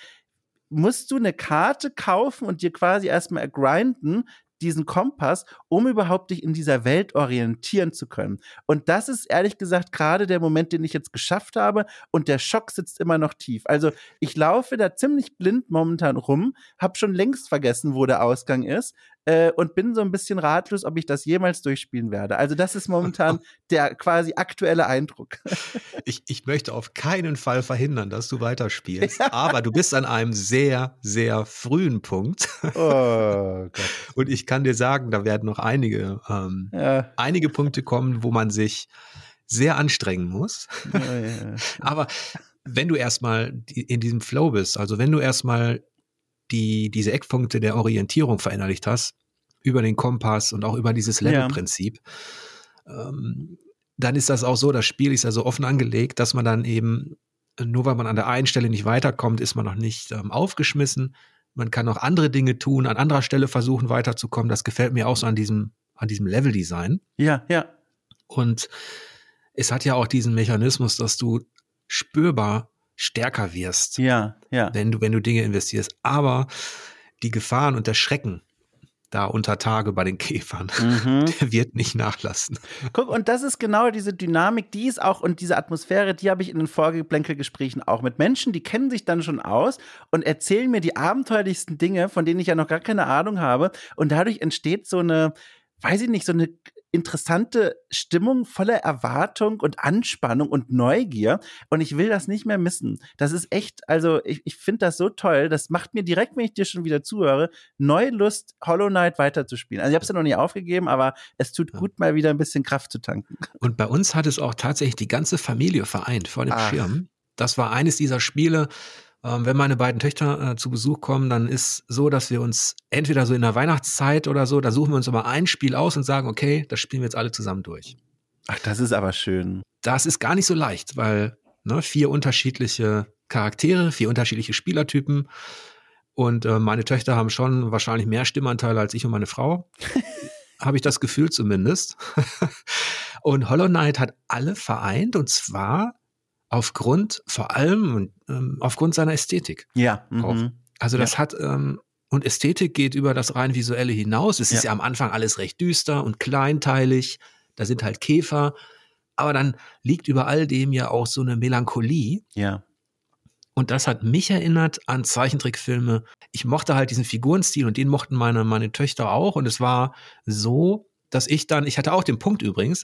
musst du eine Karte kaufen und dir quasi erstmal grinden, diesen Kompass, um überhaupt dich in dieser Welt orientieren zu können. Und das ist ehrlich gesagt gerade der Moment, den ich jetzt geschafft habe und der Schock sitzt immer noch tief. Also ich laufe da ziemlich blind momentan rum, habe schon längst vergessen, wo der Ausgang ist, äh, und bin so ein bisschen ratlos, ob ich das jemals durchspielen werde. Also das ist momentan der quasi aktuelle Eindruck. ich, ich möchte auf keinen Fall verhindern, dass du weiterspielst, ja. aber du bist an einem sehr, sehr frühen Punkt. Oh Gott. Und ich kann dir sagen, da werden noch einige, ähm, ja. einige Punkte kommen, wo man sich sehr anstrengen muss. Ja, aber wenn du erstmal in diesem Flow bist, also wenn du erstmal die, diese Eckpunkte der Orientierung verinnerlicht hast, über den Kompass und auch über dieses Levelprinzip, ja. ähm, dann ist das auch so, das Spiel ist ja so offen angelegt, dass man dann eben, nur weil man an der einen Stelle nicht weiterkommt, ist man noch nicht ähm, aufgeschmissen. Man kann auch andere Dinge tun, an anderer Stelle versuchen weiterzukommen. Das gefällt mir auch so an diesem, an diesem Leveldesign. Ja, ja. Und es hat ja auch diesen Mechanismus, dass du spürbar stärker wirst. Ja, ja. Wenn du, wenn du Dinge investierst. Aber die Gefahren und der Schrecken, da unter Tage bei den Käfern, mhm. der wird nicht nachlassen. Guck, und das ist genau diese Dynamik, die ist auch und diese Atmosphäre, die habe ich in den Vorgeplänkelgesprächen auch mit Menschen, die kennen sich dann schon aus und erzählen mir die abenteuerlichsten Dinge, von denen ich ja noch gar keine Ahnung habe. Und dadurch entsteht so eine, weiß ich nicht, so eine interessante Stimmung voller Erwartung und Anspannung und Neugier. Und ich will das nicht mehr missen. Das ist echt, also ich, ich finde das so toll. Das macht mir direkt, wenn ich dir schon wieder zuhöre, neue Lust, Hollow Knight weiterzuspielen. Also ich habe es ja noch nicht aufgegeben, aber es tut gut, mal wieder ein bisschen Kraft zu tanken. Und bei uns hat es auch tatsächlich die ganze Familie vereint vor dem Ach. Schirm. Das war eines dieser Spiele, wenn meine beiden Töchter äh, zu Besuch kommen, dann ist so, dass wir uns entweder so in der Weihnachtszeit oder so, da suchen wir uns immer ein Spiel aus und sagen, okay, das spielen wir jetzt alle zusammen durch. Ach, das ist aber schön. Das ist gar nicht so leicht, weil ne, vier unterschiedliche Charaktere, vier unterschiedliche Spielertypen. Und äh, meine Töchter haben schon wahrscheinlich mehr Stimmanteile als ich und meine Frau. Habe ich das Gefühl zumindest. und Hollow Knight hat alle vereint und zwar aufgrund vor allem ähm, aufgrund seiner Ästhetik. Ja. Mhm. Also das ja. hat ähm, und Ästhetik geht über das rein visuelle hinaus. Es ja. ist ja am Anfang alles recht düster und kleinteilig. Da sind halt Käfer, aber dann liegt über all dem ja auch so eine Melancholie. Ja. Und das hat mich erinnert an Zeichentrickfilme. Ich mochte halt diesen Figurenstil und den mochten meine, meine Töchter auch. Und es war so, dass ich dann, ich hatte auch den Punkt übrigens,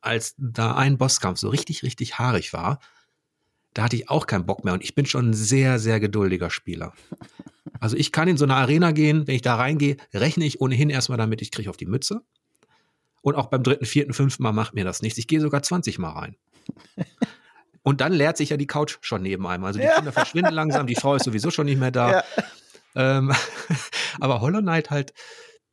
als da ein Bosskampf so richtig, richtig haarig war, da hatte ich auch keinen Bock mehr. Und ich bin schon ein sehr, sehr geduldiger Spieler. Also ich kann in so eine Arena gehen, wenn ich da reingehe, rechne ich ohnehin erstmal damit, ich kriege auf die Mütze. Und auch beim dritten, vierten, fünften Mal macht mir das nichts. Ich gehe sogar 20 Mal rein. Und dann leert sich ja die Couch schon neben einem. Also die ja. Kinder verschwinden langsam, die Frau ist sowieso schon nicht mehr da. Ja. Ähm, aber Hollow Knight halt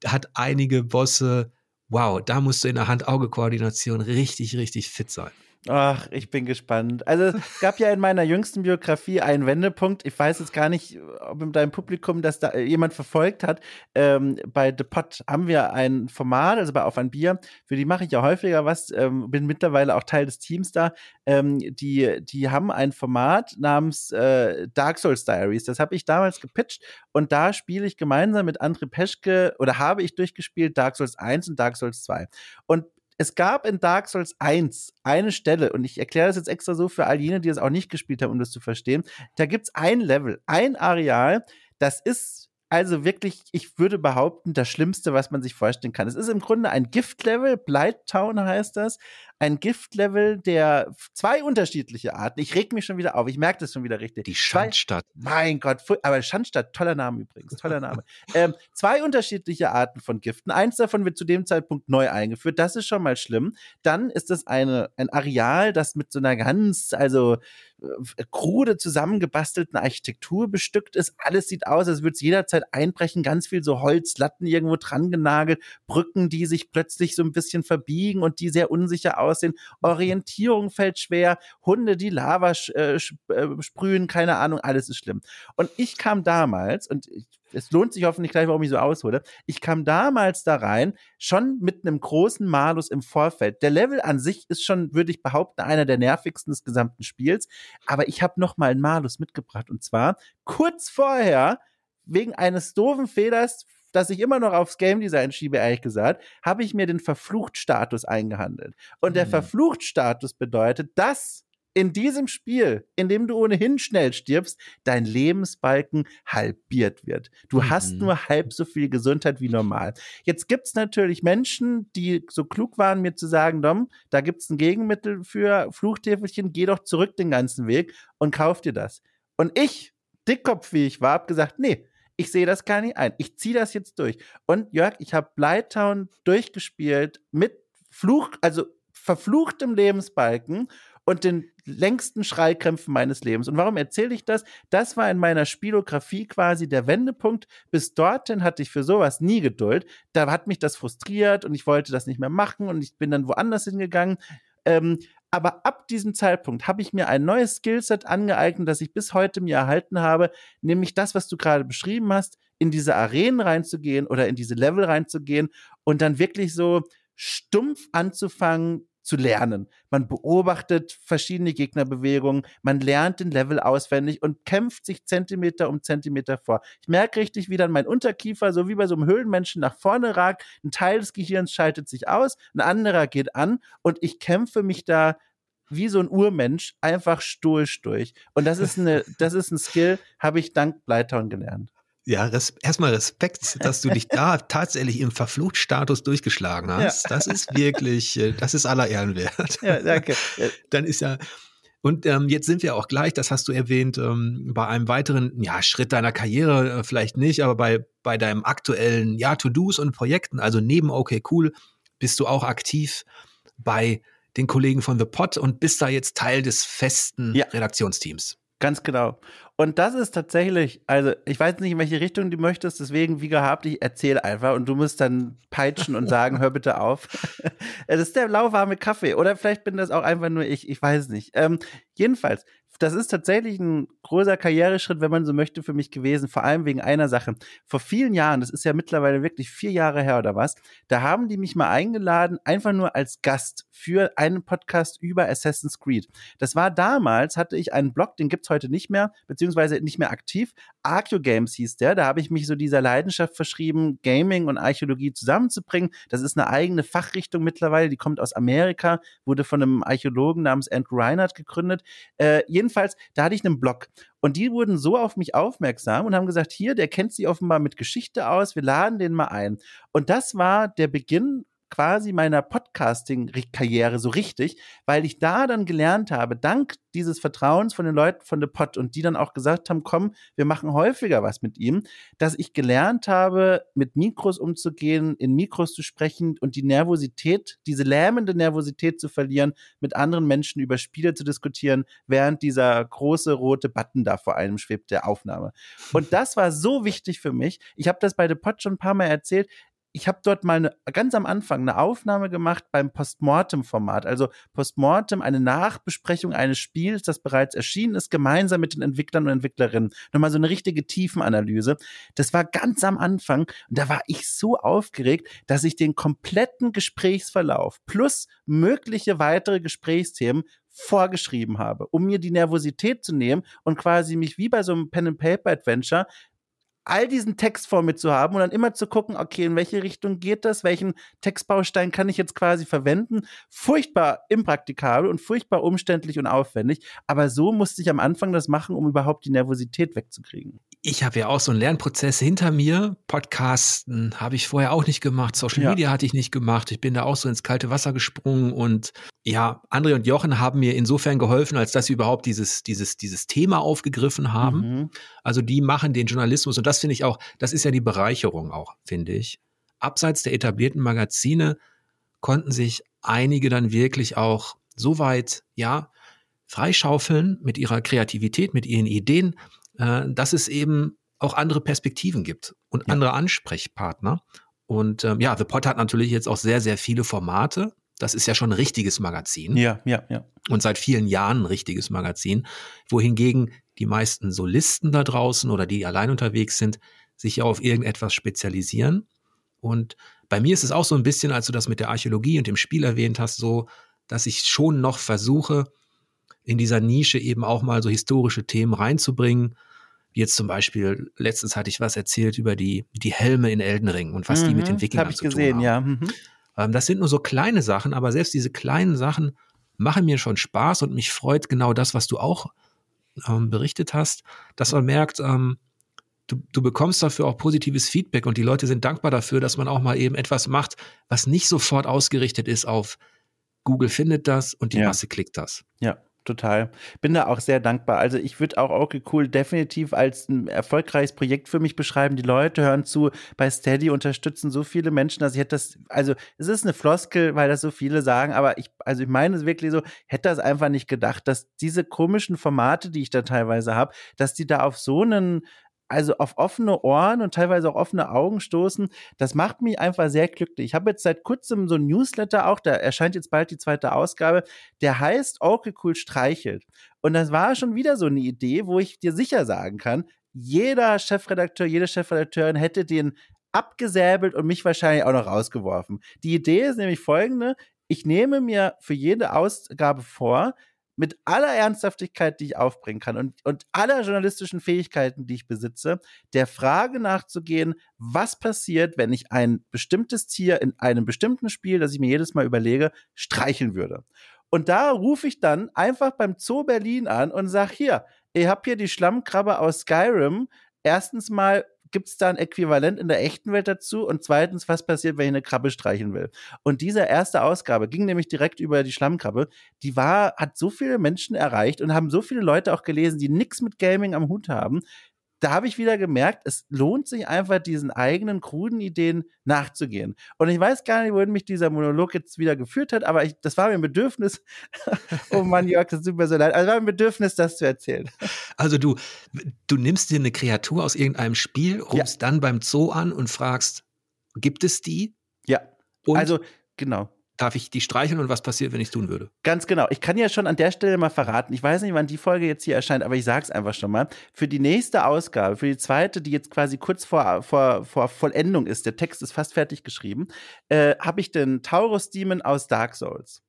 hat einige Bosse, wow, da musst du in der Hand-Auge-Koordination richtig, richtig fit sein. Ach, ich bin gespannt. Also es gab ja in meiner jüngsten Biografie einen Wendepunkt. Ich weiß jetzt gar nicht, ob in deinem Publikum das da jemand verfolgt hat. Ähm, bei The Pot haben wir ein Format, also bei Auf ein Bier. Für die mache ich ja häufiger was. Ähm, bin mittlerweile auch Teil des Teams da. Ähm, die, die haben ein Format namens äh, Dark Souls Diaries. Das habe ich damals gepitcht und da spiele ich gemeinsam mit André Peschke oder habe ich durchgespielt Dark Souls 1 und Dark Souls 2. Und es gab in Dark Souls 1 eine Stelle, und ich erkläre das jetzt extra so für all jene, die das auch nicht gespielt haben, um das zu verstehen. Da gibt's ein Level, ein Areal, das ist also wirklich, ich würde behaupten, das Schlimmste, was man sich vorstellen kann. Es ist im Grunde ein Gift-Level, Blight Town heißt das. Ein Giftlevel der zwei unterschiedliche Arten. Ich reg mich schon wieder auf. Ich merke das schon wieder richtig. Die Schandstadt. Zwei, mein Gott, aber Schandstadt, toller Name übrigens, toller Name. ähm, zwei unterschiedliche Arten von Giften. Eins davon wird zu dem Zeitpunkt neu eingeführt. Das ist schon mal schlimm. Dann ist es eine, ein Areal, das mit so einer ganz, also äh, krude zusammengebastelten Architektur bestückt ist. Alles sieht aus, als würde es jederzeit einbrechen. Ganz viel so Holzlatten irgendwo dran genagelt, Brücken, die sich plötzlich so ein bisschen verbiegen und die sehr unsicher aussehen. Orientierung fällt schwer. Hunde, die Lava äh, äh, sprühen, keine Ahnung, alles ist schlimm. Und ich kam damals, und ich es lohnt sich hoffentlich gleich, warum ich so aushole. Ich kam damals da rein, schon mit einem großen Malus im Vorfeld. Der Level an sich ist schon, würde ich behaupten, einer der nervigsten des gesamten Spiels. Aber ich habe noch mal einen Malus mitgebracht. Und zwar kurz vorher, wegen eines doofen Fehlers, das ich immer noch aufs Game Design schiebe, ehrlich gesagt, habe ich mir den Verflucht-Status eingehandelt. Und der mhm. Verflucht-Status bedeutet, dass in diesem Spiel, in dem du ohnehin schnell stirbst, dein Lebensbalken halbiert wird. Du mhm. hast nur halb so viel Gesundheit wie normal. Jetzt gibt's natürlich Menschen, die so klug waren, mir zu sagen, Dom, da gibt's ein Gegenmittel für Fluchtäfelchen, geh doch zurück den ganzen Weg und kauf dir das. Und ich, Dickkopf wie ich war, hab gesagt, nee, ich sehe das gar nicht ein. Ich ziehe das jetzt durch. Und Jörg, ich habe Blighttown durchgespielt mit Fluch, also verfluchtem Lebensbalken und den längsten Schreikrämpfen meines Lebens. Und warum erzähle ich das? Das war in meiner Spielografie quasi der Wendepunkt. Bis dorthin hatte ich für sowas nie Geduld. Da hat mich das frustriert und ich wollte das nicht mehr machen und ich bin dann woanders hingegangen. Ähm, aber ab diesem Zeitpunkt habe ich mir ein neues Skillset angeeignet, das ich bis heute mir erhalten habe, nämlich das, was du gerade beschrieben hast, in diese Arenen reinzugehen oder in diese Level reinzugehen und dann wirklich so stumpf anzufangen, zu lernen. Man beobachtet verschiedene Gegnerbewegungen, man lernt den Level auswendig und kämpft sich Zentimeter um Zentimeter vor. Ich merke richtig, wie dann mein Unterkiefer, so wie bei so einem Höhlenmenschen, nach vorne ragt. Ein Teil des Gehirns schaltet sich aus, ein anderer geht an und ich kämpfe mich da wie so ein Urmensch einfach stoisch durch. Und das ist eine, das ist ein Skill, habe ich dank Blytown gelernt. Ja, res erstmal Respekt, dass du dich da tatsächlich im Verfluchtstatus durchgeschlagen hast. Ja. Das ist wirklich, äh, das ist aller Ehren wert. Ja, danke. Dann ist ja, und ähm, jetzt sind wir auch gleich, das hast du erwähnt, ähm, bei einem weiteren ja, Schritt deiner Karriere, äh, vielleicht nicht, aber bei, bei deinem aktuellen ja, To-Dos und Projekten, also neben Okay Cool, bist du auch aktiv bei den Kollegen von The Pot und bist da jetzt Teil des festen ja. Redaktionsteams. Ganz genau. Und das ist tatsächlich, also ich weiß nicht, in welche Richtung du möchtest, deswegen, wie gehabt, ich erzähle einfach und du musst dann peitschen und sagen, hör bitte auf. Es ist der lauwarme Kaffee. Oder vielleicht bin das auch einfach nur ich, ich weiß nicht. Ähm, jedenfalls, das ist tatsächlich ein großer Karriereschritt, wenn man so möchte, für mich gewesen. Vor allem wegen einer Sache. Vor vielen Jahren, das ist ja mittlerweile wirklich vier Jahre her oder was, da haben die mich mal eingeladen, einfach nur als Gast für einen Podcast über Assassin's Creed. Das war damals, hatte ich einen Blog, den gibt's heute nicht mehr, beziehungsweise nicht mehr aktiv. Archeo Games hieß der. Da habe ich mich so dieser Leidenschaft verschrieben, Gaming und Archäologie zusammenzubringen. Das ist eine eigene Fachrichtung mittlerweile, die kommt aus Amerika, wurde von einem Archäologen namens Andrew Reinhardt gegründet. Äh, jedenfalls, da hatte ich einen Blog. Und die wurden so auf mich aufmerksam und haben gesagt, hier, der kennt sich offenbar mit Geschichte aus, wir laden den mal ein. Und das war der Beginn quasi meiner Podcasting-Karriere so richtig, weil ich da dann gelernt habe, dank dieses Vertrauens von den Leuten von The Pod und die dann auch gesagt haben, komm, wir machen häufiger was mit ihm, dass ich gelernt habe, mit Mikros umzugehen, in Mikros zu sprechen und die Nervosität, diese lähmende Nervosität zu verlieren, mit anderen Menschen über Spiele zu diskutieren, während dieser große rote Button da vor einem schwebt der Aufnahme. Und das war so wichtig für mich. Ich habe das bei The Pod schon ein paar Mal erzählt ich habe dort mal eine, ganz am Anfang eine Aufnahme gemacht beim Postmortem-Format. Also Postmortem, eine Nachbesprechung eines Spiels, das bereits erschienen ist, gemeinsam mit den Entwicklern und Entwicklerinnen. Nochmal so eine richtige Tiefenanalyse. Das war ganz am Anfang und da war ich so aufgeregt, dass ich den kompletten Gesprächsverlauf plus mögliche weitere Gesprächsthemen vorgeschrieben habe, um mir die Nervosität zu nehmen und quasi mich wie bei so einem Pen-and-Paper-Adventure all diesen Text vor mir zu haben und dann immer zu gucken, okay, in welche Richtung geht das, welchen Textbaustein kann ich jetzt quasi verwenden. Furchtbar impraktikabel und furchtbar umständlich und aufwendig, aber so musste ich am Anfang das machen, um überhaupt die Nervosität wegzukriegen. Ich habe ja auch so einen Lernprozess hinter mir. Podcasten habe ich vorher auch nicht gemacht, Social ja. Media hatte ich nicht gemacht. Ich bin da auch so ins kalte Wasser gesprungen und ja, André und Jochen haben mir insofern geholfen, als dass sie überhaupt dieses, dieses, dieses Thema aufgegriffen haben. Mhm. Also die machen den Journalismus und das finde ich auch, das ist ja die Bereicherung auch, finde ich. Abseits der etablierten Magazine konnten sich einige dann wirklich auch so weit, ja, freischaufeln mit ihrer Kreativität, mit ihren Ideen, äh, dass es eben auch andere Perspektiven gibt und ja. andere Ansprechpartner. Und ähm, ja, The Pot hat natürlich jetzt auch sehr, sehr viele Formate. Das ist ja schon ein richtiges Magazin. Ja, ja, ja. Und seit vielen Jahren ein richtiges Magazin. Wohingegen die meisten Solisten da draußen oder die allein unterwegs sind, sich ja auf irgendetwas spezialisieren. Und bei mir ist es auch so ein bisschen, als du das mit der Archäologie und dem Spiel erwähnt hast, so, dass ich schon noch versuche, in dieser Nische eben auch mal so historische Themen reinzubringen. Wie jetzt zum Beispiel, letztens hatte ich was erzählt über die, die Helme in Elden Ring und was mhm, die mit den mhm, Wikingern zu gesehen, tun haben. Ja. Mhm. Ähm, das sind nur so kleine Sachen, aber selbst diese kleinen Sachen machen mir schon Spaß und mich freut genau das, was du auch ähm, berichtet hast, dass man merkt, ähm, du, du bekommst dafür auch positives Feedback und die Leute sind dankbar dafür, dass man auch mal eben etwas macht, was nicht sofort ausgerichtet ist auf Google findet das und die ja. Masse klickt das. Ja total. Bin da auch sehr dankbar. Also ich würde auch okay cool definitiv als ein erfolgreiches Projekt für mich beschreiben. Die Leute hören zu, bei Steady unterstützen so viele Menschen, dass ich hätte das, also es ist eine Floskel, weil das so viele sagen, aber ich, also ich meine es wirklich so, hätte das einfach nicht gedacht, dass diese komischen Formate, die ich da teilweise habe, dass die da auf so einen also auf offene Ohren und teilweise auch offene Augen stoßen, das macht mich einfach sehr glücklich. Ich habe jetzt seit kurzem so ein Newsletter auch, da erscheint jetzt bald die zweite Ausgabe, der heißt Okay Cool streichelt. Und das war schon wieder so eine Idee, wo ich dir sicher sagen kann, jeder Chefredakteur, jede Chefredakteurin hätte den abgesäbelt und mich wahrscheinlich auch noch rausgeworfen. Die Idee ist nämlich folgende, ich nehme mir für jede Ausgabe vor, mit aller Ernsthaftigkeit, die ich aufbringen kann und, und aller journalistischen Fähigkeiten, die ich besitze, der Frage nachzugehen, was passiert, wenn ich ein bestimmtes Tier in einem bestimmten Spiel, das ich mir jedes Mal überlege, streicheln würde. Und da rufe ich dann einfach beim Zoo Berlin an und sage, hier, ihr habt hier die Schlammkrabbe aus Skyrim. Erstens mal, gibt es da ein Äquivalent in der echten Welt dazu? Und zweitens, was passiert, wenn ich eine Krabbe streicheln will? Und diese erste Ausgabe ging nämlich direkt über die Schlammkrabbe. Die war, hat so viele Menschen erreicht und haben so viele Leute auch gelesen, die nichts mit Gaming am Hut haben, da habe ich wieder gemerkt, es lohnt sich einfach, diesen eigenen kruden Ideen nachzugehen. Und ich weiß gar nicht, wohin mich dieser Monolog jetzt wieder geführt hat, aber ich, das war mir ein Bedürfnis. oh Mann, Jörg, das tut mir so leid. Also war mir ein Bedürfnis, das zu erzählen. Also du, du nimmst dir eine Kreatur aus irgendeinem Spiel, rufst ja. dann beim Zoo an und fragst, gibt es die? Ja. Und also, genau darf ich die streicheln und was passiert, wenn ich es tun würde? Ganz genau. Ich kann ja schon an der Stelle mal verraten, ich weiß nicht, wann die Folge jetzt hier erscheint, aber ich sage es einfach schon mal. Für die nächste Ausgabe, für die zweite, die jetzt quasi kurz vor, vor, vor Vollendung ist, der Text ist fast fertig geschrieben, äh, habe ich den Taurus Demon aus Dark Souls.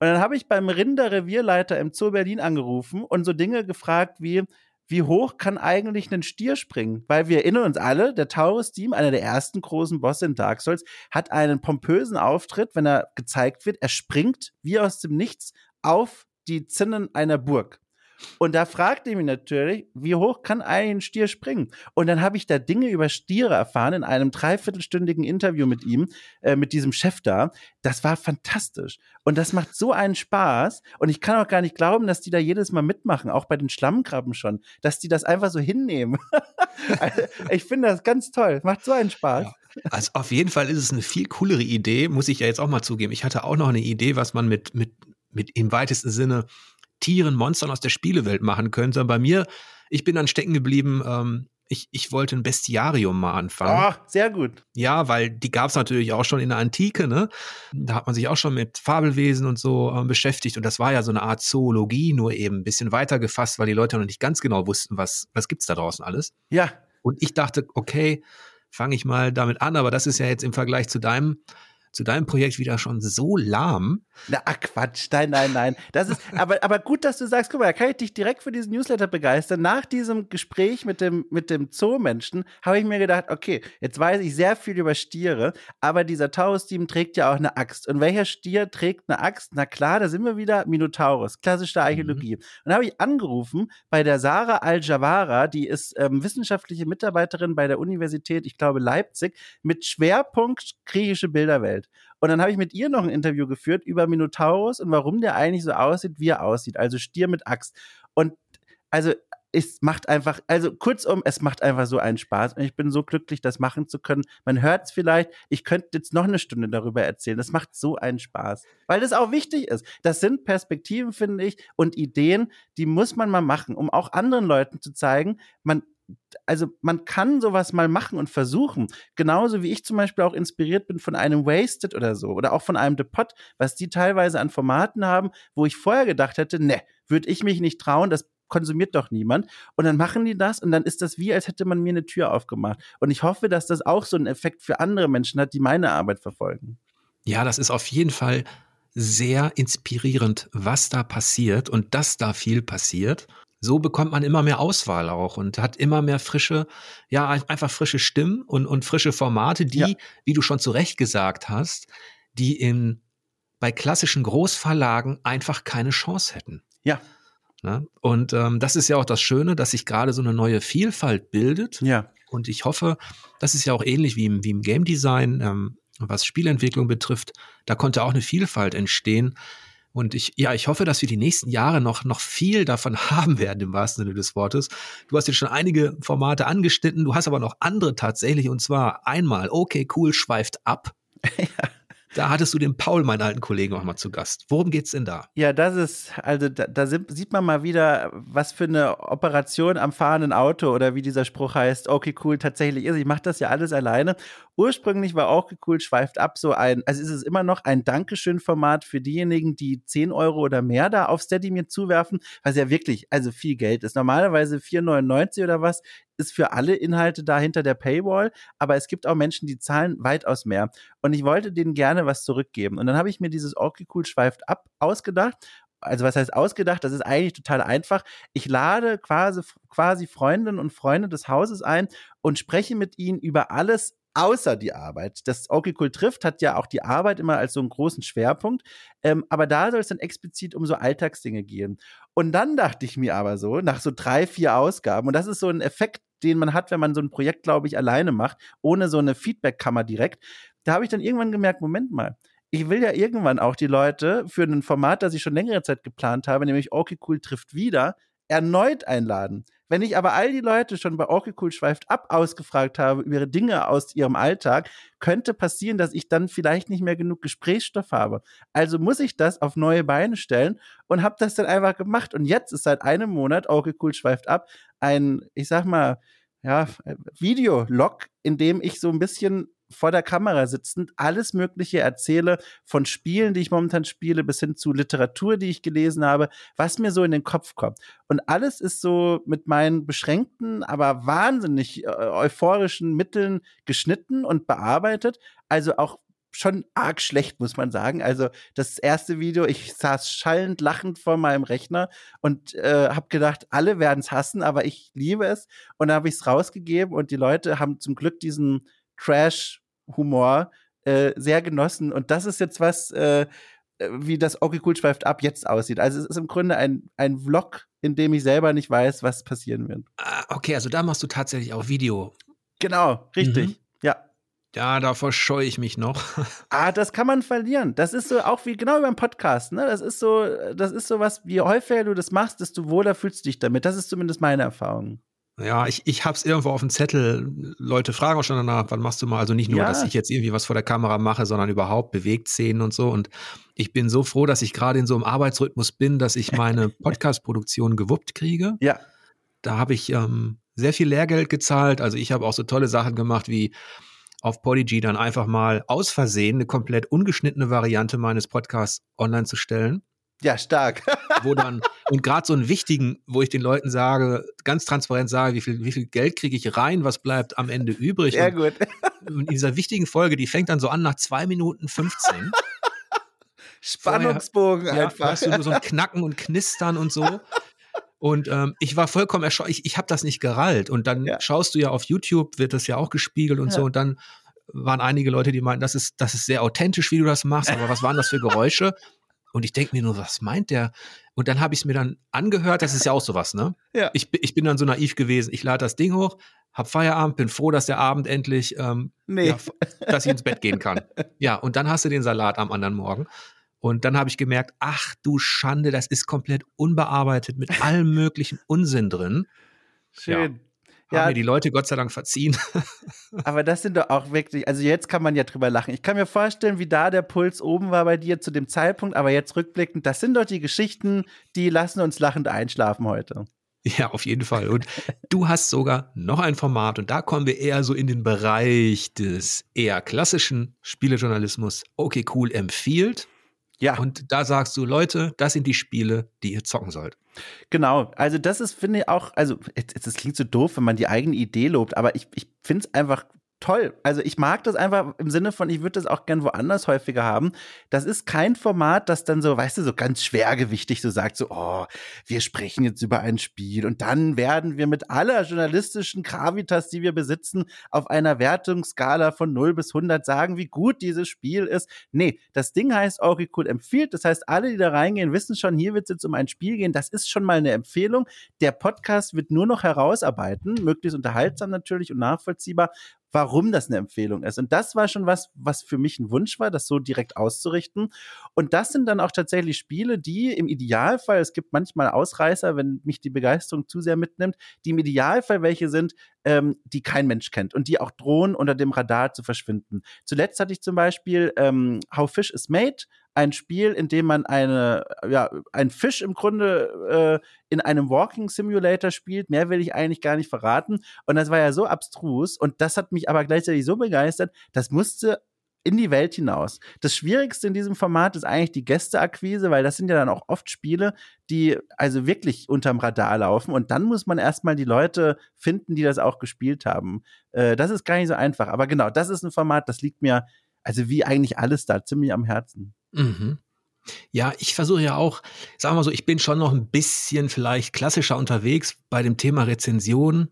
Und dann habe ich beim Rinder-Revierleiter im Zoo Berlin angerufen und so Dinge gefragt wie, wie hoch kann eigentlich ein Stier springen? Weil wir erinnern uns alle, der Taurus-Team, einer der ersten großen Bosse in Dark Souls, hat einen pompösen Auftritt, wenn er gezeigt wird. Er springt wie aus dem Nichts auf die Zinnen einer Burg. Und da fragte ich mich natürlich, wie hoch kann ein Stier springen? Und dann habe ich da Dinge über Stiere erfahren in einem dreiviertelstündigen Interview mit ihm, äh, mit diesem Chef da. Das war fantastisch. Und das macht so einen Spaß. Und ich kann auch gar nicht glauben, dass die da jedes Mal mitmachen, auch bei den Schlammkrabben schon, dass die das einfach so hinnehmen. also, ich finde das ganz toll. Macht so einen Spaß. Ja. Also auf jeden Fall ist es eine viel coolere Idee, muss ich ja jetzt auch mal zugeben. Ich hatte auch noch eine Idee, was man mit, mit, mit im weitesten Sinne Tieren, Monstern aus der Spielewelt machen könnte. Bei mir, ich bin dann stecken geblieben, ähm, ich, ich wollte ein Bestiarium mal anfangen. Ah, oh, sehr gut. Ja, weil die gab es natürlich auch schon in der Antike, ne? Da hat man sich auch schon mit Fabelwesen und so äh, beschäftigt. Und das war ja so eine Art Zoologie, nur eben ein bisschen weiter gefasst, weil die Leute noch nicht ganz genau wussten, was, was gibt's da draußen alles. Ja. Und ich dachte, okay, fange ich mal damit an, aber das ist ja jetzt im Vergleich zu deinem zu deinem Projekt wieder schon so lahm. Na, ach Quatsch, nein, nein, nein. Das ist, aber, aber gut, dass du sagst, guck mal, da kann ich dich direkt für diesen Newsletter begeistern. Nach diesem Gespräch mit dem, mit dem Zoo-Menschen habe ich mir gedacht, okay, jetzt weiß ich sehr viel über Stiere, aber dieser Taurus-Team trägt ja auch eine Axt. Und welcher Stier trägt eine Axt? Na klar, da sind wir wieder Minotaurus, klassische Archäologie. Mhm. Und da habe ich angerufen bei der Sarah Al-Jawara, die ist ähm, wissenschaftliche Mitarbeiterin bei der Universität, ich glaube Leipzig, mit Schwerpunkt griechische Bilderwelt. Und dann habe ich mit ihr noch ein Interview geführt über Minotaurus und warum der eigentlich so aussieht, wie er aussieht. Also Stier mit Axt. Und also es macht einfach, also kurzum, es macht einfach so einen Spaß und ich bin so glücklich, das machen zu können. Man hört es vielleicht, ich könnte jetzt noch eine Stunde darüber erzählen. Das macht so einen Spaß, weil das auch wichtig ist. Das sind Perspektiven, finde ich, und Ideen, die muss man mal machen, um auch anderen Leuten zu zeigen, man also man kann sowas mal machen und versuchen. Genauso wie ich zum Beispiel auch inspiriert bin von einem Wasted oder so oder auch von einem The Pot, was die teilweise an Formaten haben, wo ich vorher gedacht hätte, ne, würde ich mich nicht trauen, das konsumiert doch niemand. Und dann machen die das und dann ist das wie, als hätte man mir eine Tür aufgemacht. Und ich hoffe, dass das auch so einen Effekt für andere Menschen hat, die meine Arbeit verfolgen. Ja, das ist auf jeden Fall sehr inspirierend, was da passiert und dass da viel passiert. So bekommt man immer mehr Auswahl auch und hat immer mehr frische, ja, einfach frische Stimmen und, und frische Formate, die, ja. wie du schon zu Recht gesagt hast, die in, bei klassischen Großverlagen einfach keine Chance hätten. Ja. Ne? Und ähm, das ist ja auch das Schöne, dass sich gerade so eine neue Vielfalt bildet. Ja. Und ich hoffe, das ist ja auch ähnlich wie im, wie im Game Design, ähm, was Spielentwicklung betrifft. Da konnte auch eine Vielfalt entstehen. Und ich, ja, ich hoffe, dass wir die nächsten Jahre noch, noch viel davon haben werden, im wahrsten Sinne des Wortes. Du hast jetzt schon einige Formate angeschnitten, du hast aber noch andere tatsächlich, und zwar einmal, okay, cool, schweift ab. ja. Da hattest du den Paul, meinen alten Kollegen, auch mal zu Gast. Worum geht's denn da? Ja, das ist, also da, da sieht man mal wieder, was für eine Operation am fahrenden Auto oder wie dieser Spruch heißt, okay, cool, tatsächlich ist. Ich mache das ja alles alleine. Ursprünglich war okay, cool, schweift ab so ein, also ist es immer noch ein Dankeschön-Format für diejenigen, die 10 Euro oder mehr da auf Steady mir zuwerfen, was ja wirklich, also viel Geld ist. Normalerweise 4,99 oder was ist für alle Inhalte da hinter der Paywall, aber es gibt auch Menschen, die zahlen weitaus mehr. Und ich wollte denen gerne was zurückgeben. Und dann habe ich mir dieses Okay Cool schweift ab ausgedacht also was heißt ausgedacht? Das ist eigentlich total einfach. Ich lade quasi, quasi Freundinnen und Freunde des Hauses ein und spreche mit ihnen über alles außer die Arbeit. Das Cool trifft hat ja auch die Arbeit immer als so einen großen Schwerpunkt. Ähm, aber da soll es dann explizit um so Alltagsdinge gehen. Und dann dachte ich mir aber so, nach so drei, vier Ausgaben, und das ist so ein Effekt, den man hat, wenn man so ein Projekt, glaube ich, alleine macht, ohne so eine Feedback-Kammer direkt. Da habe ich dann irgendwann gemerkt, Moment mal, ich will ja irgendwann auch die Leute für ein Format, das ich schon längere Zeit geplant habe, nämlich Okay Cool trifft wieder, erneut einladen. Wenn ich aber all die Leute schon bei Okay Cool schweift ab ausgefragt habe über ihre Dinge aus ihrem Alltag, könnte passieren, dass ich dann vielleicht nicht mehr genug Gesprächsstoff habe. Also muss ich das auf neue Beine stellen und habe das dann einfach gemacht. Und jetzt ist seit einem Monat Okay Cool schweift ab ein, ich sag mal, ja, Videolog, in dem ich so ein bisschen vor der Kamera sitzend alles Mögliche erzähle, von Spielen, die ich momentan spiele, bis hin zu Literatur, die ich gelesen habe, was mir so in den Kopf kommt. Und alles ist so mit meinen beschränkten, aber wahnsinnig äh, euphorischen Mitteln geschnitten und bearbeitet. Also auch schon arg schlecht, muss man sagen. Also das erste Video, ich saß schallend lachend vor meinem Rechner und äh, habe gedacht, alle werden es hassen, aber ich liebe es. Und dann habe ich es rausgegeben und die Leute haben zum Glück diesen Trash-Humor äh, sehr genossen. Und das ist jetzt was, äh, wie das Okay Cool schweift ab jetzt aussieht. Also es ist im Grunde ein, ein Vlog, in dem ich selber nicht weiß, was passieren wird. Ah, okay, also da machst du tatsächlich auch Video. Genau, richtig. Mhm. Ja. Ja, davor scheue ich mich noch. ah, das kann man verlieren. Das ist so auch wie genau beim Podcast, ne? Das ist so, das ist so was, je häufiger du das machst, desto wohler fühlst du dich damit. Das ist zumindest meine Erfahrung. Ja, ich, ich habe es irgendwo auf dem Zettel. Leute fragen auch schon danach, wann machst du mal? Also nicht nur, ja. dass ich jetzt irgendwie was vor der Kamera mache, sondern überhaupt Bewegtszenen und so. Und ich bin so froh, dass ich gerade in so einem Arbeitsrhythmus bin, dass ich meine Podcast-Produktion gewuppt kriege. Ja. Da habe ich ähm, sehr viel Lehrgeld gezahlt. Also ich habe auch so tolle Sachen gemacht wie auf Podigy dann einfach mal aus Versehen eine komplett ungeschnittene Variante meines Podcasts online zu stellen. Ja, stark. wo dann, und gerade so einen wichtigen, wo ich den Leuten sage, ganz transparent sage, wie viel, wie viel Geld kriege ich rein, was bleibt am Ende übrig. Sehr gut. Und in dieser wichtigen Folge, die fängt dann so an nach zwei Minuten 15. Spannungsbogen Vorher, einfach. Ja, hast du nur so ein Knacken und Knistern und so. Und ähm, ich war vollkommen erschrocken. Ich, ich habe das nicht gerallt. Und dann ja. schaust du ja auf YouTube, wird das ja auch gespiegelt und ja. so. Und dann waren einige Leute, die meinten, das ist, das ist sehr authentisch, wie du das machst. Aber was waren das für Geräusche? Und ich denke mir nur, was meint der? Und dann habe ich es mir dann angehört, das ist ja auch sowas, ne? Ja. Ich, ich bin dann so naiv gewesen. Ich lade das Ding hoch, hab Feierabend, bin froh, dass der Abend endlich, ähm, Nee. ja, dass ich ins Bett gehen kann. Ja, und dann hast du den Salat am anderen Morgen. Und dann habe ich gemerkt, ach du Schande, das ist komplett unbearbeitet mit allem möglichen Unsinn drin. Schön. Haben Ja. mir die Leute Gott sei Dank verziehen. Aber das sind doch auch wirklich, also jetzt kann man ja drüber lachen. Ich kann mir vorstellen, wie da der Puls oben war bei dir zu dem Zeitpunkt, aber jetzt rückblickend, das sind doch die Geschichten, die lassen uns lachend einschlafen heute. Ja, auf jeden Fall. Und du hast sogar noch ein Format und da kommen wir eher so in den Bereich des eher klassischen Spielejournalismus. Okay, cool, empfiehlt. Ja. Und da sagst du, Leute, das sind die Spiele, die ihr zocken sollt. Genau, also das ist, finde ich auch, also es klingt so doof, wenn man die eigene Idee lobt, aber ich, ich finde es einfach toll. Also ich mag das einfach im Sinne von, ich würde das auch gern woanders häufiger haben. Das ist kein Format, das dann so, weißt du, so ganz schwergewichtig so sagt, so, oh, wir sprechen jetzt über ein Spiel und dann werden wir mit aller journalistischen Gravitas, die wir besitzen, auf einer Wertungsskala von 0 bis 100 sagen, wie gut dieses Spiel ist. Nee, das Ding heißt cool empfiehlt. Das heißt, alle, die da reingehen, wissen schon, hier wird es jetzt um ein Spiel gehen. Das ist schon mal eine Empfehlung. Der Podcast wird nur noch herausarbeiten, möglichst unterhaltsam natürlich und nachvollziehbar, warum das eine Empfehlung ist. Und das war schon was, was für mich ein Wunsch war, das so direkt auszurichten. Und das sind dann auch tatsächlich Spiele, die im Idealfall, es gibt manchmal Ausreißer, wenn mich die Begeisterung zu sehr mitnimmt, die im Idealfall welche sind, ähm, die kein Mensch kennt und die auch drohen, unter dem Radar zu verschwinden. Zuletzt hatte ich zum Beispiel ähm, How Fish is Made, ein Spiel, in dem man eine, ja, ein Fisch im Grunde äh, in einem Walking Simulator spielt. Mehr will ich eigentlich gar nicht verraten. Und das war ja so abstrus und das hat mich aber gleichzeitig so begeistert, das musste in die Welt hinaus. Das Schwierigste in diesem Format ist eigentlich die Gästeakquise, weil das sind ja dann auch oft Spiele, die also wirklich unterm Radar laufen und dann muss man erstmal die Leute finden, die das auch gespielt haben. Äh, das ist gar nicht so einfach, aber genau, das ist ein Format, das liegt mir, also wie eigentlich alles da, ziemlich am Herzen. Mhm. Ja, ich versuche ja auch, sagen wir so, ich bin schon noch ein bisschen vielleicht klassischer unterwegs bei dem Thema Rezension.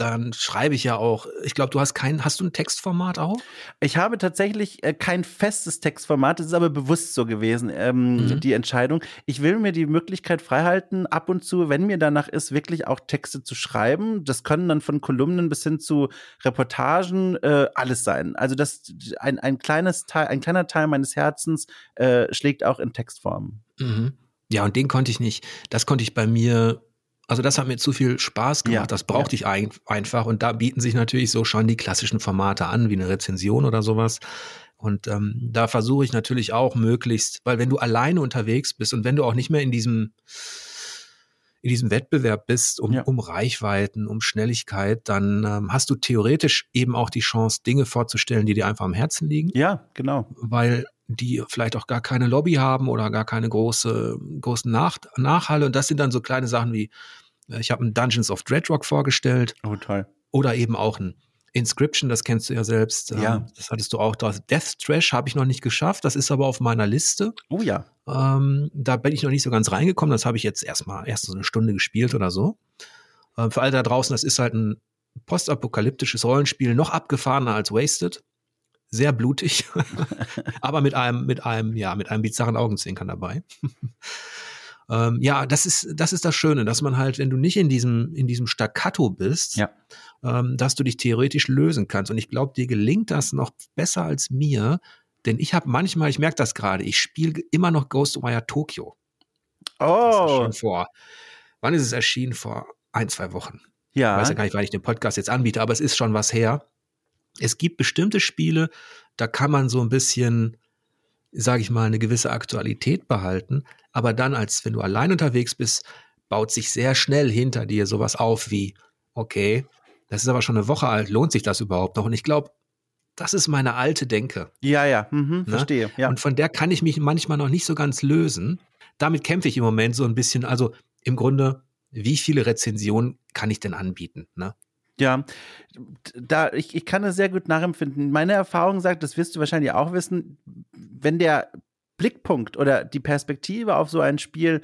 Dann schreibe ich ja auch, ich glaube, du hast kein, hast du ein Textformat auch? Ich habe tatsächlich äh, kein festes Textformat, es ist aber bewusst so gewesen, ähm, Mhm. die Entscheidung. Ich will mir die Möglichkeit freihalten, ab und zu, wenn mir danach ist, wirklich auch Texte zu schreiben. Das können dann von Kolumnen bis hin zu Reportagen äh, alles sein. Also das ein, ein kleines Teil, ein kleiner Teil meines Herzens äh, schlägt auch in Textform. Mhm. Ja, und den konnte ich nicht, das konnte ich bei mir, also das hat mir zu viel Spaß gemacht, Ja, das brauchte ich ein, einfach und da bieten sich natürlich so schon die klassischen Formate an, wie eine Rezension oder sowas. Und ähm, da versuche ich natürlich auch möglichst, weil wenn du alleine unterwegs bist und wenn du auch nicht mehr in diesem in diesem Wettbewerb bist, um, Ja. um Reichweiten, um Schnelligkeit, dann ähm, hast du theoretisch eben auch die Chance, Dinge vorzustellen, die dir einfach am Herzen liegen Ja, genau. weil die vielleicht auch gar keine Lobby haben oder gar keine große, großen Nach Nachhalle. Und das sind dann so kleine Sachen wie, ich habe ein Dungeons of Dreadrock vorgestellt Oh, toll. oder eben auch ein Inscription, das kennst du ja selbst. ähm, Ja. Das hattest du auch da. Death Trash habe ich noch nicht geschafft, das ist aber auf meiner Liste. Oh ja. Ähm, da bin ich noch nicht so ganz reingekommen. Das habe ich jetzt erstmal erst so eine Stunde gespielt oder so. Ähm, für alle da draußen, das ist halt ein postapokalyptisches Rollenspiel, noch abgefahrener als Wasted. Sehr blutig, aber mit einem, mit einem, ja, mit einem bizarren Augenzwinkern dabei. Ähm, ja, das ist, das ist das Schöne, dass man halt, wenn du nicht in diesem, in diesem Staccato bist, Ja. ähm, dass du dich theoretisch lösen kannst. Und ich glaube, dir gelingt das noch besser als mir, denn ich habe manchmal, ich merke das gerade, ich spiele immer noch Ghostwire Tokyo. Das Oh, schon vor, wann ist es erschienen? Vor ein, zwei Wochen. Ich ja. weiß ja gar nicht, wann ich den Podcast jetzt anbiete, aber es ist schon was her. Es gibt bestimmte Spiele, da kann man so ein bisschen, sage ich mal, eine gewisse Aktualität behalten, aber dann, als wenn du allein unterwegs bist, baut sich sehr schnell hinter dir sowas auf wie, okay, das ist aber schon eine Woche alt, lohnt sich das überhaupt noch? Und ich glaube, das ist meine alte Denke. Ja, ja. Mhm, Ne? verstehe. Ja. Und von der kann ich mich manchmal noch nicht so ganz lösen. Damit kämpfe ich im Moment so ein bisschen. Also im Grunde, wie viele Rezensionen kann ich denn anbieten? Ne? Ja, da, ich, ich kann das sehr gut nachempfinden. Meine Erfahrung sagt, das wirst du wahrscheinlich auch wissen, wenn der Blickpunkt oder die Perspektive auf so ein Spiel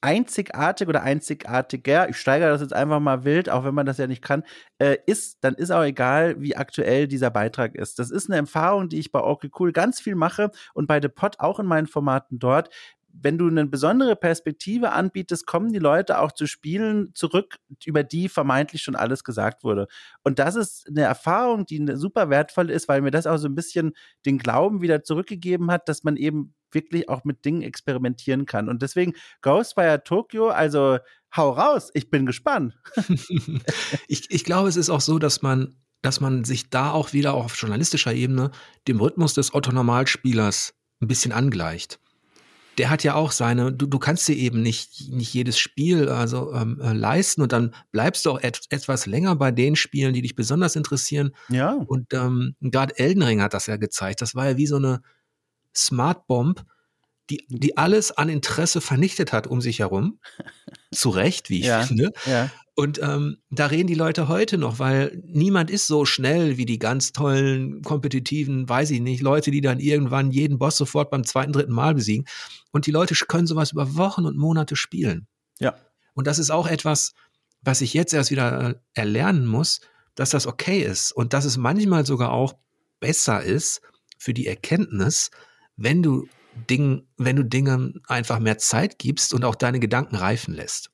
einzigartig oder einzigartiger, ich steigere das jetzt einfach mal wild, auch wenn man das ja nicht kann, äh, ist, dann ist auch egal, wie aktuell dieser Beitrag ist. Das ist eine Erfahrung, die ich bei Okay Cool ganz viel mache und bei The Pod auch in meinen Formaten dort. Wenn du eine besondere Perspektive anbietest, kommen die Leute auch zu Spielen zurück, über die vermeintlich schon alles gesagt wurde. Und das ist eine Erfahrung, die super wertvoll ist, weil mir das auch so ein bisschen den Glauben wieder zurückgegeben hat, dass man eben wirklich auch mit Dingen experimentieren kann. Und deswegen Ghostwire Tokyo, also hau raus, ich bin gespannt. ich, ich glaube, es ist auch so, dass man, dass man sich da auch wieder auch auf journalistischer Ebene dem Rhythmus des Otto-Normalspielers ein bisschen angleicht der hat ja auch seine, du, du kannst dir eben nicht, nicht jedes Spiel also ähm, äh, leisten und dann bleibst du auch et etwas länger bei den Spielen, die dich besonders interessieren. Ja. Und ähm, gerade Elden Ring hat das ja gezeigt. Das war ja wie so eine Smart Bomb, die, die alles an Interesse vernichtet hat um sich herum. Zu Recht, wie ich ja, finde. Ja. Und ähm, da reden die Leute heute noch, weil niemand ist so schnell wie die ganz tollen, kompetitiven, weiß ich nicht, Leute, die dann irgendwann jeden Boss sofort beim zweiten, dritten Mal besiegen. Und die Leute können sowas über Wochen und Monate spielen. Ja. Und das ist auch etwas, was ich jetzt erst wieder äh, erlernen muss, dass das okay ist und dass es manchmal sogar auch besser ist für die Erkenntnis, wenn du Ding, wenn du Dingen einfach mehr Zeit gibst und auch deine Gedanken reifen lässt.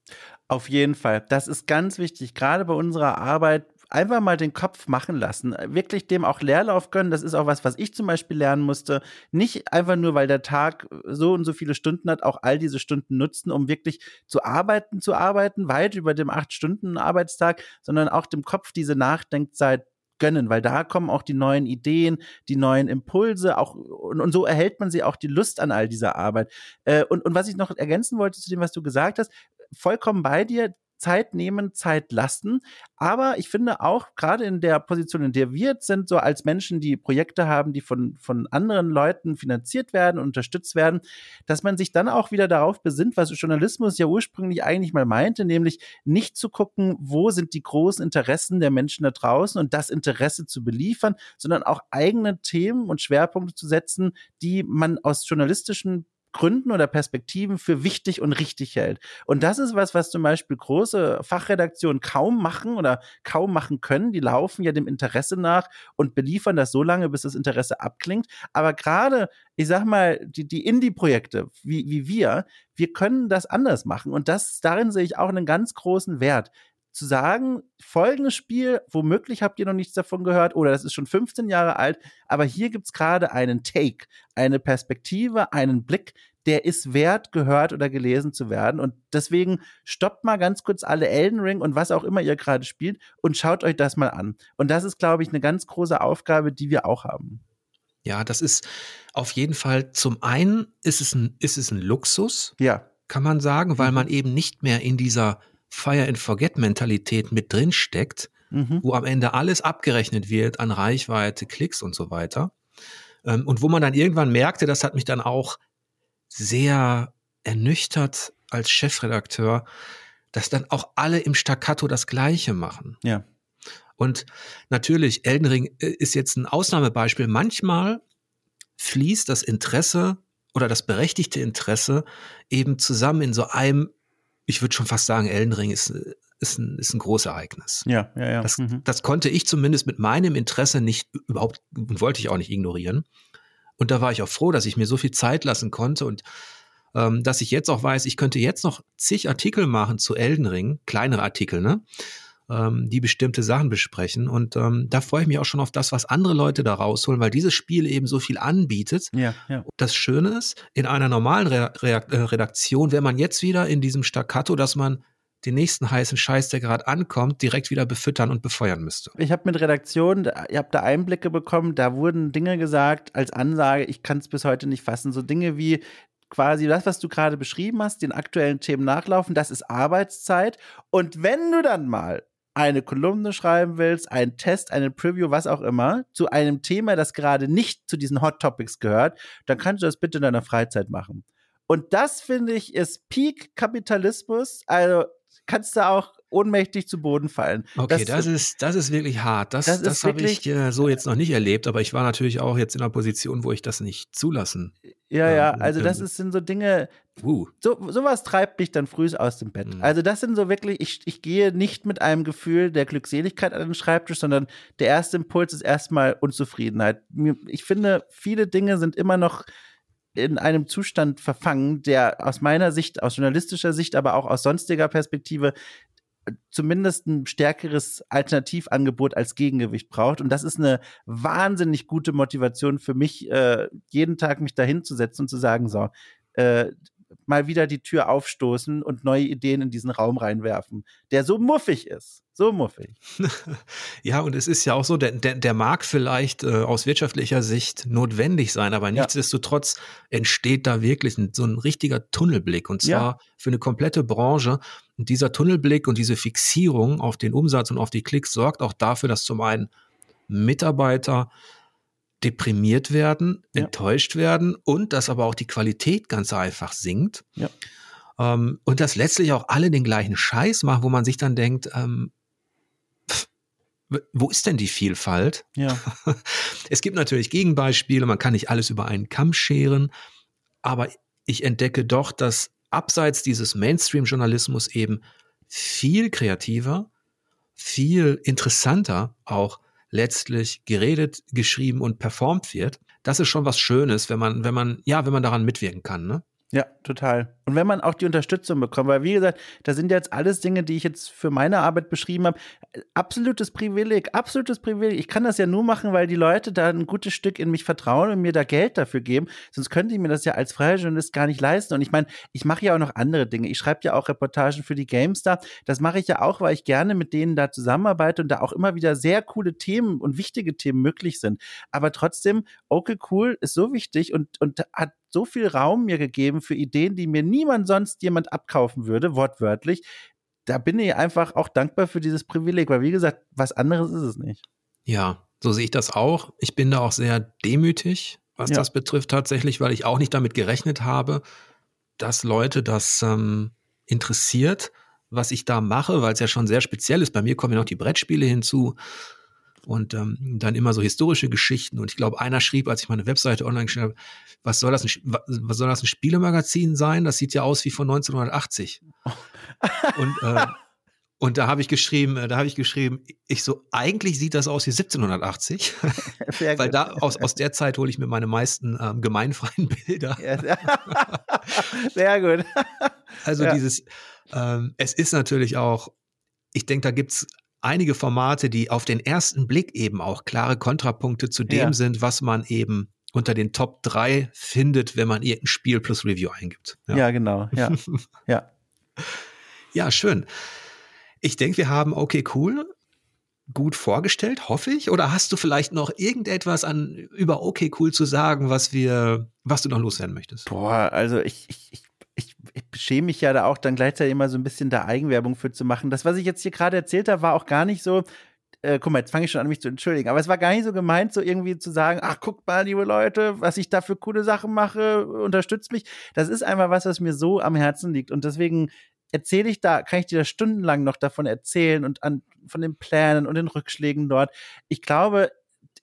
Auf jeden Fall. Das ist ganz wichtig. Gerade bei unserer Arbeit einfach mal den Kopf machen lassen. Wirklich dem auch Leerlauf gönnen. Das ist auch was, was ich zum Beispiel lernen musste. Nicht einfach nur, weil der Tag so und so viele Stunden hat, auch all diese Stunden nutzen, um wirklich zu arbeiten, zu arbeiten, weit über dem acht Stunden Arbeitstag, sondern auch dem Kopf diese Nachdenkzeit gönnen, weil da kommen auch die neuen Ideen, die neuen Impulse, auch und, und so erhält man sie auch die Lust an all dieser Arbeit. Äh, und, und was ich noch ergänzen wollte zu dem, was du gesagt hast, vollkommen bei dir. Zeit nehmen, Zeit lassen. Aber ich finde auch, gerade in der Position, in der wir jetzt sind, so als Menschen, die Projekte haben, die von, von anderen Leuten finanziert werden unterstützt werden, dass man sich dann auch wieder darauf besinnt, was Journalismus ja ursprünglich eigentlich mal meinte, nämlich nicht zu gucken, wo sind die großen Interessen der Menschen da draußen und das Interesse zu beliefern, sondern auch eigene Themen und Schwerpunkte zu setzen, die man aus journalistischen Gründen oder Perspektiven für wichtig und richtig hält. Und das ist was, was zum Beispiel große Fachredaktionen kaum machen oder kaum machen können. Die laufen ja dem Interesse nach und beliefern das so lange, bis das Interesse abklingt. Aber gerade, ich sag mal, die, die Indie-Projekte, wie, wie wir, wir können das anders machen. Und das, darin sehe ich auch einen ganz großen Wert zu sagen, folgendes Spiel, womöglich habt ihr noch nichts davon gehört oder das ist schon 15 Jahre alt, aber hier gibt's gerade einen Take, eine Perspektive, einen Blick, der ist wert, gehört oder gelesen zu werden. Und deswegen stoppt mal ganz kurz alle Elden Ring und was auch immer ihr gerade spielt und schaut euch das mal an. Und das ist, glaube ich, eine ganz große Aufgabe, die wir auch haben. Ja, das ist auf jeden Fall zum einen ist es ein, ist es ein Luxus. Ja. Kann man sagen, weil mhm. man eben nicht mehr in dieser Fire and Forget Mentalität mit drin steckt, mhm. wo am Ende alles abgerechnet wird an Reichweite, Klicks und so weiter. Ähm, und wo man dann irgendwann merkte, das hat mich dann auch sehr ernüchtert als Chefredakteur, dass dann auch alle im Staccato das Gleiche machen. Ja. Und natürlich, Elden Ring äh, ist jetzt ein Ausnahmebeispiel. Manchmal fließt das Interesse oder das berechtigte Interesse eben zusammen in so einem ich würde schon fast sagen, Elden Ring ist, ist, ein, ist ein Großereignis. Ja, ja, ja. Das, mhm. das konnte ich zumindest mit meinem Interesse nicht überhaupt und wollte ich auch nicht ignorieren. Und da war ich auch froh, dass ich mir so viel Zeit lassen konnte und ähm, dass ich jetzt auch weiß, ich könnte jetzt noch zig Artikel machen zu Elden Ring, kleinere Artikel, ne? Ähm, die bestimmte Sachen besprechen. Und ähm, da freue ich mich auch schon auf das, was andere Leute da rausholen, weil dieses Spiel eben so viel anbietet. Ja, ja. Das Schöne ist, in einer normalen Re Re äh, Redaktion wäre man jetzt wieder in diesem Staccato, dass man den nächsten heißen Scheiß, der gerade ankommt, direkt wieder befüttern und befeuern müsste. Ich habe mit Redaktion, ihr habt da Einblicke bekommen, da wurden Dinge gesagt als Ansage, ich kann es bis heute nicht fassen. So Dinge wie, quasi das, was du gerade beschrieben hast, den aktuellen Themen nachlaufen, das ist Arbeitszeit. Und wenn du dann mal eine Kolumne schreiben willst, einen Test, eine Preview, was auch immer, zu einem Thema, das gerade nicht zu diesen Hot Topics gehört, dann kannst du das bitte in deiner Freizeit machen. Und das finde ich ist Peak Kapitalismus. Also kannst du auch ohnmächtig zu Boden fallen. Okay, das, das ist, das ist wirklich hart. Das, das, das habe ich äh, so jetzt noch nicht erlebt, aber ich war natürlich auch jetzt in einer Position, wo ich das nicht zulassen. Ja, ja, also das ist, sind so Dinge, uh. so, sowas treibt mich dann früh aus dem Bett. Mhm. Also das sind so wirklich, ich, ich gehe nicht mit einem Gefühl der Glückseligkeit an den Schreibtisch, sondern der erste Impuls ist erstmal Unzufriedenheit. Ich finde, viele Dinge sind immer noch in einem Zustand verfangen, der aus meiner Sicht, aus journalistischer Sicht, aber auch aus sonstiger Perspektive zumindest ein stärkeres Alternativangebot als Gegengewicht braucht. Und das ist eine wahnsinnig gute Motivation für mich, äh, jeden Tag mich dahin zu setzen und zu sagen, so, äh, mal wieder die Tür aufstoßen und neue Ideen in diesen Raum reinwerfen, der so muffig ist. So muffig. ja, und es ist ja auch so, der, der, der mag vielleicht äh, aus wirtschaftlicher Sicht notwendig sein, aber nichtsdestotrotz entsteht da wirklich ein, so ein richtiger Tunnelblick und zwar ja. für eine komplette Branche. Und dieser Tunnelblick und diese Fixierung auf den Umsatz und auf die Klicks sorgt auch dafür, dass zum einen Mitarbeiter deprimiert werden, ja. enttäuscht werden und dass aber auch die Qualität ganz einfach sinkt. Ja. Ähm, und dass letztlich auch alle den gleichen Scheiß machen, wo man sich dann denkt, ähm, pff, wo ist denn die Vielfalt? Ja. Es gibt natürlich Gegenbeispiele, man kann nicht alles über einen Kamm scheren, aber ich entdecke doch, dass abseits dieses Mainstream-Journalismus eben viel kreativer, viel interessanter auch letztlich geredet, geschrieben und performt wird. Das ist schon was Schönes, wenn man, wenn man, ja, wenn man daran mitwirken kann, ne? Ja, total. Und wenn man auch die Unterstützung bekommt, weil wie gesagt, da sind jetzt alles Dinge, die ich jetzt für meine Arbeit beschrieben habe, absolutes Privileg, absolutes Privileg. Ich kann das ja nur machen, weil die Leute da ein gutes Stück in mich vertrauen und mir da Geld dafür geben. Sonst könnte ich mir das ja als freier Journalist gar nicht leisten. Und ich meine, ich mache ja auch noch andere Dinge. Ich schreibe ja auch Reportagen für die GameStar. Das mache ich ja auch, weil ich gerne mit denen da zusammenarbeite und da auch immer wieder sehr coole Themen und wichtige Themen möglich sind. Aber trotzdem, okay, cool ist so wichtig und, und hat so viel Raum mir gegeben für Ideen, die mir niemand sonst jemand abkaufen würde, wortwörtlich. Da bin ich einfach auch dankbar für dieses Privileg, weil wie gesagt, was anderes ist es nicht. Ja, so sehe ich das auch. Ich bin da auch sehr demütig, was ja. das betrifft tatsächlich, weil ich auch nicht damit gerechnet habe, dass Leute das ähm, interessiert, was ich da mache, weil es ja schon sehr speziell ist. Bei mir kommen ja noch die Brettspiele hinzu und ähm, dann immer so historische Geschichten. Und ich glaube, einer schrieb, als ich meine Webseite online geschrieben habe, was soll das ein, was soll das ein Spielemagazin sein? Das sieht ja aus wie von 1980. und äh, und da habe ich geschrieben, äh, da habe ich geschrieben, ich so, eigentlich sieht das aus wie 1780, weil da aus, aus der Zeit hole ich mir meine meisten ähm, gemeinfreien Bilder. sehr gut. Also ja. dieses, ähm, es ist natürlich auch, ich denke, da gibt's einige Formate, die auf den ersten Blick eben auch klare Kontrapunkte zu dem ja. sind, was man eben unter den Top 3 findet, wenn man irgendein Spiel plus Review eingibt. Ja, ja genau. Ja. ja. ja, schön. Ich denke, wir haben okay cool gut vorgestellt, hoffe ich. Oder hast du vielleicht noch irgendetwas an über okay cool zu sagen, was wir, was du noch loswerden möchtest? Boah, also ich, ich, ich ich, ich schäme mich ja da auch dann gleichzeitig immer so ein bisschen da Eigenwerbung für zu machen. Das, was ich jetzt hier gerade erzählt habe, war auch gar nicht so, äh, guck mal, jetzt fange ich schon an, mich zu entschuldigen, aber es war gar nicht so gemeint, so irgendwie zu sagen, ach, guckt mal, liebe Leute, was ich da für coole Sachen mache, unterstützt mich. Das ist einfach was, was mir so am Herzen liegt und deswegen erzähle ich da, kann ich dir da stundenlang noch davon erzählen und an, von den Plänen und den Rückschlägen dort. Ich glaube,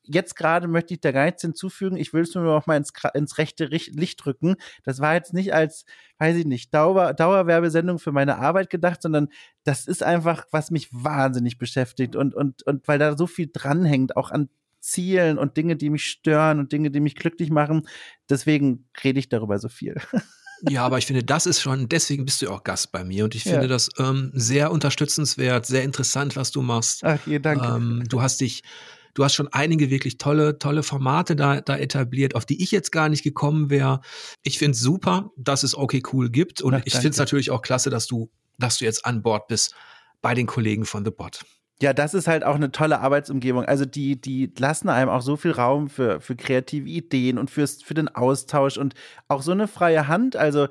jetzt gerade möchte ich da gar nichts hinzufügen. Ich will es nur noch mal ins, ins rechte Licht rücken. Das war jetzt nicht als, weiß ich nicht, Dauer, Dauerwerbesendung für meine Arbeit gedacht, sondern das ist einfach, was mich wahnsinnig beschäftigt und, und, und weil da so viel dranhängt, auch an Zielen und Dinge, die mich stören und Dinge, die mich glücklich machen. Deswegen rede ich darüber so viel. Ja, aber ich finde, das ist schon, deswegen bist du auch Gast bei mir und ich finde ja. das ähm, sehr unterstützenswert, sehr interessant, was du machst. Ach, je, danke. Ähm, du hast dich Du hast schon einige wirklich tolle, tolle Formate da, da etabliert, auf die ich jetzt gar nicht gekommen wäre. Ich finde es super, dass es okay cool gibt. Und Ach, ich finde es natürlich auch klasse, dass du, dass du jetzt an Bord bist bei den Kollegen von The Bot. Ja, das ist halt auch eine tolle Arbeitsumgebung. Also die, die lassen einem auch so viel Raum für, für kreative Ideen und fürs, für den Austausch und auch so eine freie Hand. Also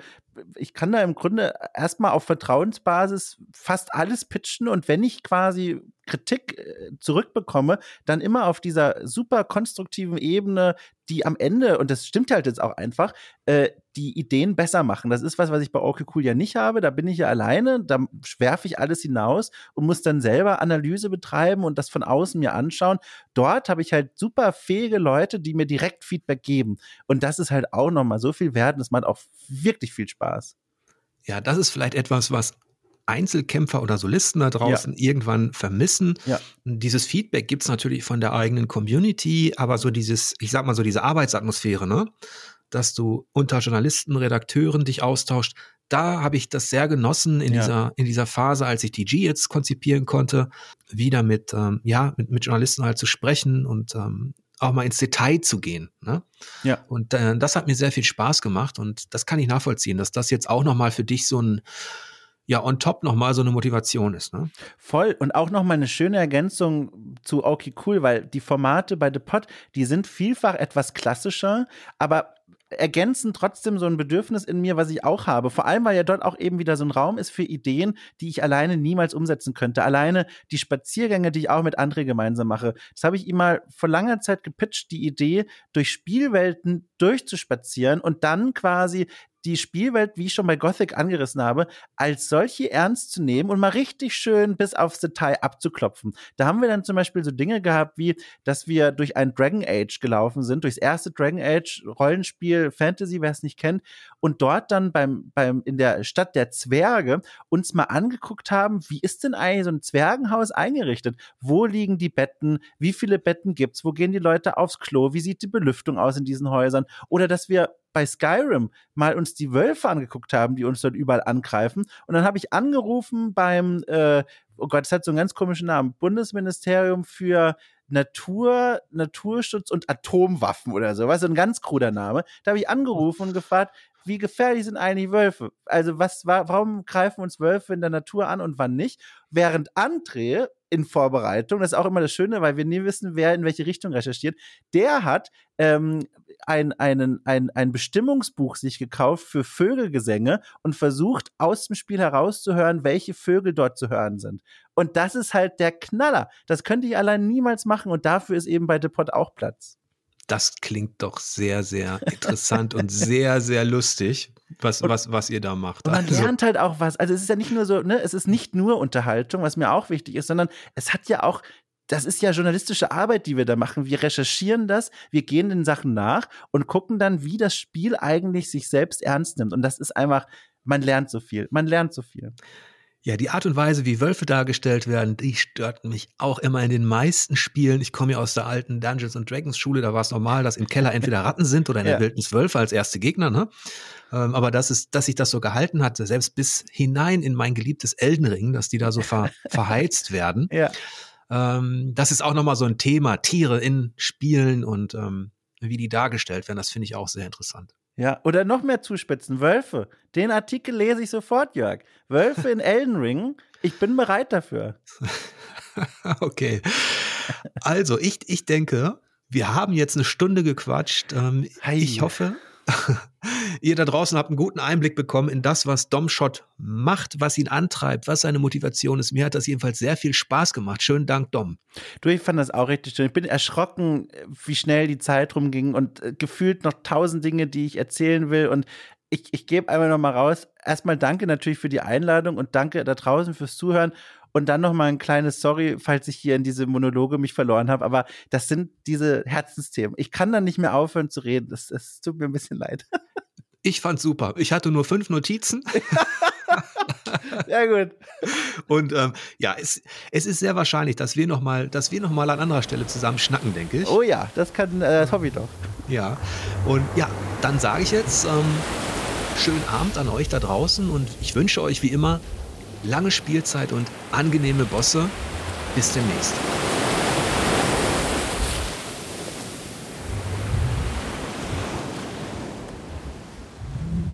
ich kann da im Grunde erstmal auf Vertrauensbasis fast alles pitchen und wenn ich quasi Kritik äh, zurückbekomme, dann immer auf dieser super konstruktiven Ebene, die am Ende, und das stimmt halt jetzt auch einfach, äh, die Ideen besser machen. Das ist was, was ich bei Okay Cool ja nicht habe. Da bin ich ja alleine, da werfe ich alles hinaus und muss dann selber Analyse betreiben und das von außen mir anschauen. Dort habe ich halt super fähige Leute, die mir direkt Feedback geben. Und das ist halt auch nochmal so viel wert und das macht auch wirklich viel Spaß. Ja, das ist vielleicht etwas, was Einzelkämpfer oder Solisten da draußen ja. irgendwann vermissen. Ja. Dieses Feedback gibt es natürlich von der eigenen Community, aber so dieses, ich sag mal so diese Arbeitsatmosphäre, ne? dass du unter Journalisten, Redakteuren dich austauscht. Da habe ich das sehr genossen in, ja. dieser, in dieser Phase, als ich die G jetzt konzipieren konnte, wieder mit, ähm, ja, mit, mit Journalisten halt zu sprechen und ähm, auch mal ins Detail zu gehen. Ne? Ja. Und äh, das hat mir sehr viel Spaß gemacht und das kann ich nachvollziehen, dass das jetzt auch nochmal für dich so ein ja on top nochmal so eine Motivation ist. Ne? Voll und auch nochmal eine schöne Ergänzung zu Okay Cool, weil die Formate bei The Pod, die sind vielfach etwas klassischer, aber ergänzen trotzdem so ein Bedürfnis in mir, was ich auch habe. Vor allem, weil ja dort auch eben wieder so ein Raum ist für Ideen, die ich alleine niemals umsetzen könnte. Alleine die Spaziergänge, die ich auch mit André gemeinsam mache. Das habe ich ihm mal vor langer Zeit gepitcht, die Idee, durch Spielwelten durchzuspazieren und dann quasi die Spielwelt, wie ich schon bei Gothic angerissen habe, als solche ernst zu nehmen und mal richtig schön bis aufs Detail abzuklopfen. Da haben wir dann zum Beispiel so Dinge gehabt, wie, dass wir durch ein Dragon Age gelaufen sind, durchs erste Dragon Age Rollenspiel Fantasy, wer es nicht kennt, und dort dann beim, beim, in der Stadt der Zwerge uns mal angeguckt haben, wie ist denn eigentlich so ein Zwergenhaus eingerichtet? Wo liegen die Betten? Wie viele Betten gibt's? Wo gehen die Leute aufs Klo? Wie sieht die Belüftung aus in diesen Häusern? Oder dass wir bei Skyrim mal uns die Wölfe angeguckt haben, die uns dort überall angreifen. Und dann habe ich angerufen beim, äh, oh Gott, das hat so einen ganz komischen Namen, Bundesministerium für Natur, Naturschutz und Atomwaffen oder so, was so ein ganz kruder Name. Da habe ich angerufen und gefragt, wie gefährlich sind eigentlich Wölfe? Also was warum greifen uns Wölfe in der Natur an und wann nicht? Während André in Vorbereitung, das ist auch immer das Schöne, weil wir nie wissen, wer in welche Richtung recherchiert, der hat ähm, ein, einen, ein, ein Bestimmungsbuch sich gekauft für Vögelgesänge und versucht aus dem Spiel herauszuhören, welche Vögel dort zu hören sind. Und das ist halt der Knaller. Das könnte ich allein niemals machen und dafür ist eben bei Depot auch Platz. Das klingt doch sehr, sehr interessant und sehr, sehr lustig, was, und, was, was ihr da macht. Man also. lernt halt auch was. Also es ist ja nicht nur so, ne, es ist nicht nur Unterhaltung, was mir auch wichtig ist, sondern es hat ja auch das ist ja journalistische Arbeit, die wir da machen. Wir recherchieren das, wir gehen den Sachen nach und gucken dann, wie das Spiel eigentlich sich selbst ernst nimmt. Und das ist einfach, man lernt so viel. Man lernt so viel. Ja, die Art und Weise, wie Wölfe dargestellt werden, die stört mich auch immer in den meisten Spielen. Ich komme ja aus der alten Dungeons and Dragons Schule, da war es normal, dass im Keller entweder Ratten sind oder in der ja. Wildnis Wölfe als erste Gegner. Ne? Ähm, aber das ist, dass sich das so gehalten hat, selbst bis hinein in mein geliebtes Eldenring, dass die da so ver, verheizt werden. Ja. Ähm, das ist auch nochmal so ein Thema, Tiere in Spielen und ähm, wie die dargestellt werden. Das finde ich auch sehr interessant. Ja, oder noch mehr zuspitzen. Wölfe. Den Artikel lese ich sofort, Jörg. Wölfe in Elden Ring. Ich bin bereit dafür. okay. Also, ich, ich denke, wir haben jetzt eine Stunde gequatscht. Ähm, ich hoffe, ihr da draußen habt einen guten Einblick bekommen in das, was Domshot macht, was ihn antreibt, was seine Motivation ist. Mir hat das jedenfalls sehr viel Spaß gemacht. Schönen Dank, Dom. Du, ich fand das auch richtig schön. Ich bin erschrocken, wie schnell die Zeit rumging und äh, gefühlt noch tausend Dinge, die ich erzählen will. Und ich, ich gebe einmal noch mal raus. Erstmal danke natürlich für die Einladung und danke da draußen fürs Zuhören. Und dann noch mal ein kleines Sorry, falls ich hier in diese Monologe mich verloren habe. Aber das sind diese Herzensthemen. Ich kann dann nicht mehr aufhören zu reden. Das tut mir ein bisschen leid. Ich fand super. Ich hatte nur fünf Notizen. Sehr gut. Und ähm, ja, es, es ist sehr wahrscheinlich, dass wir noch mal, dass wir noch mal an anderer Stelle zusammen schnacken, denke ich. Oh ja, das kann, äh, das hoffe ich doch. Ja. Und ja, dann sage ich jetzt ähm, schönen Abend an euch da draußen und ich wünsche euch wie immer lange Spielzeit und angenehme Bosse. Bis demnächst.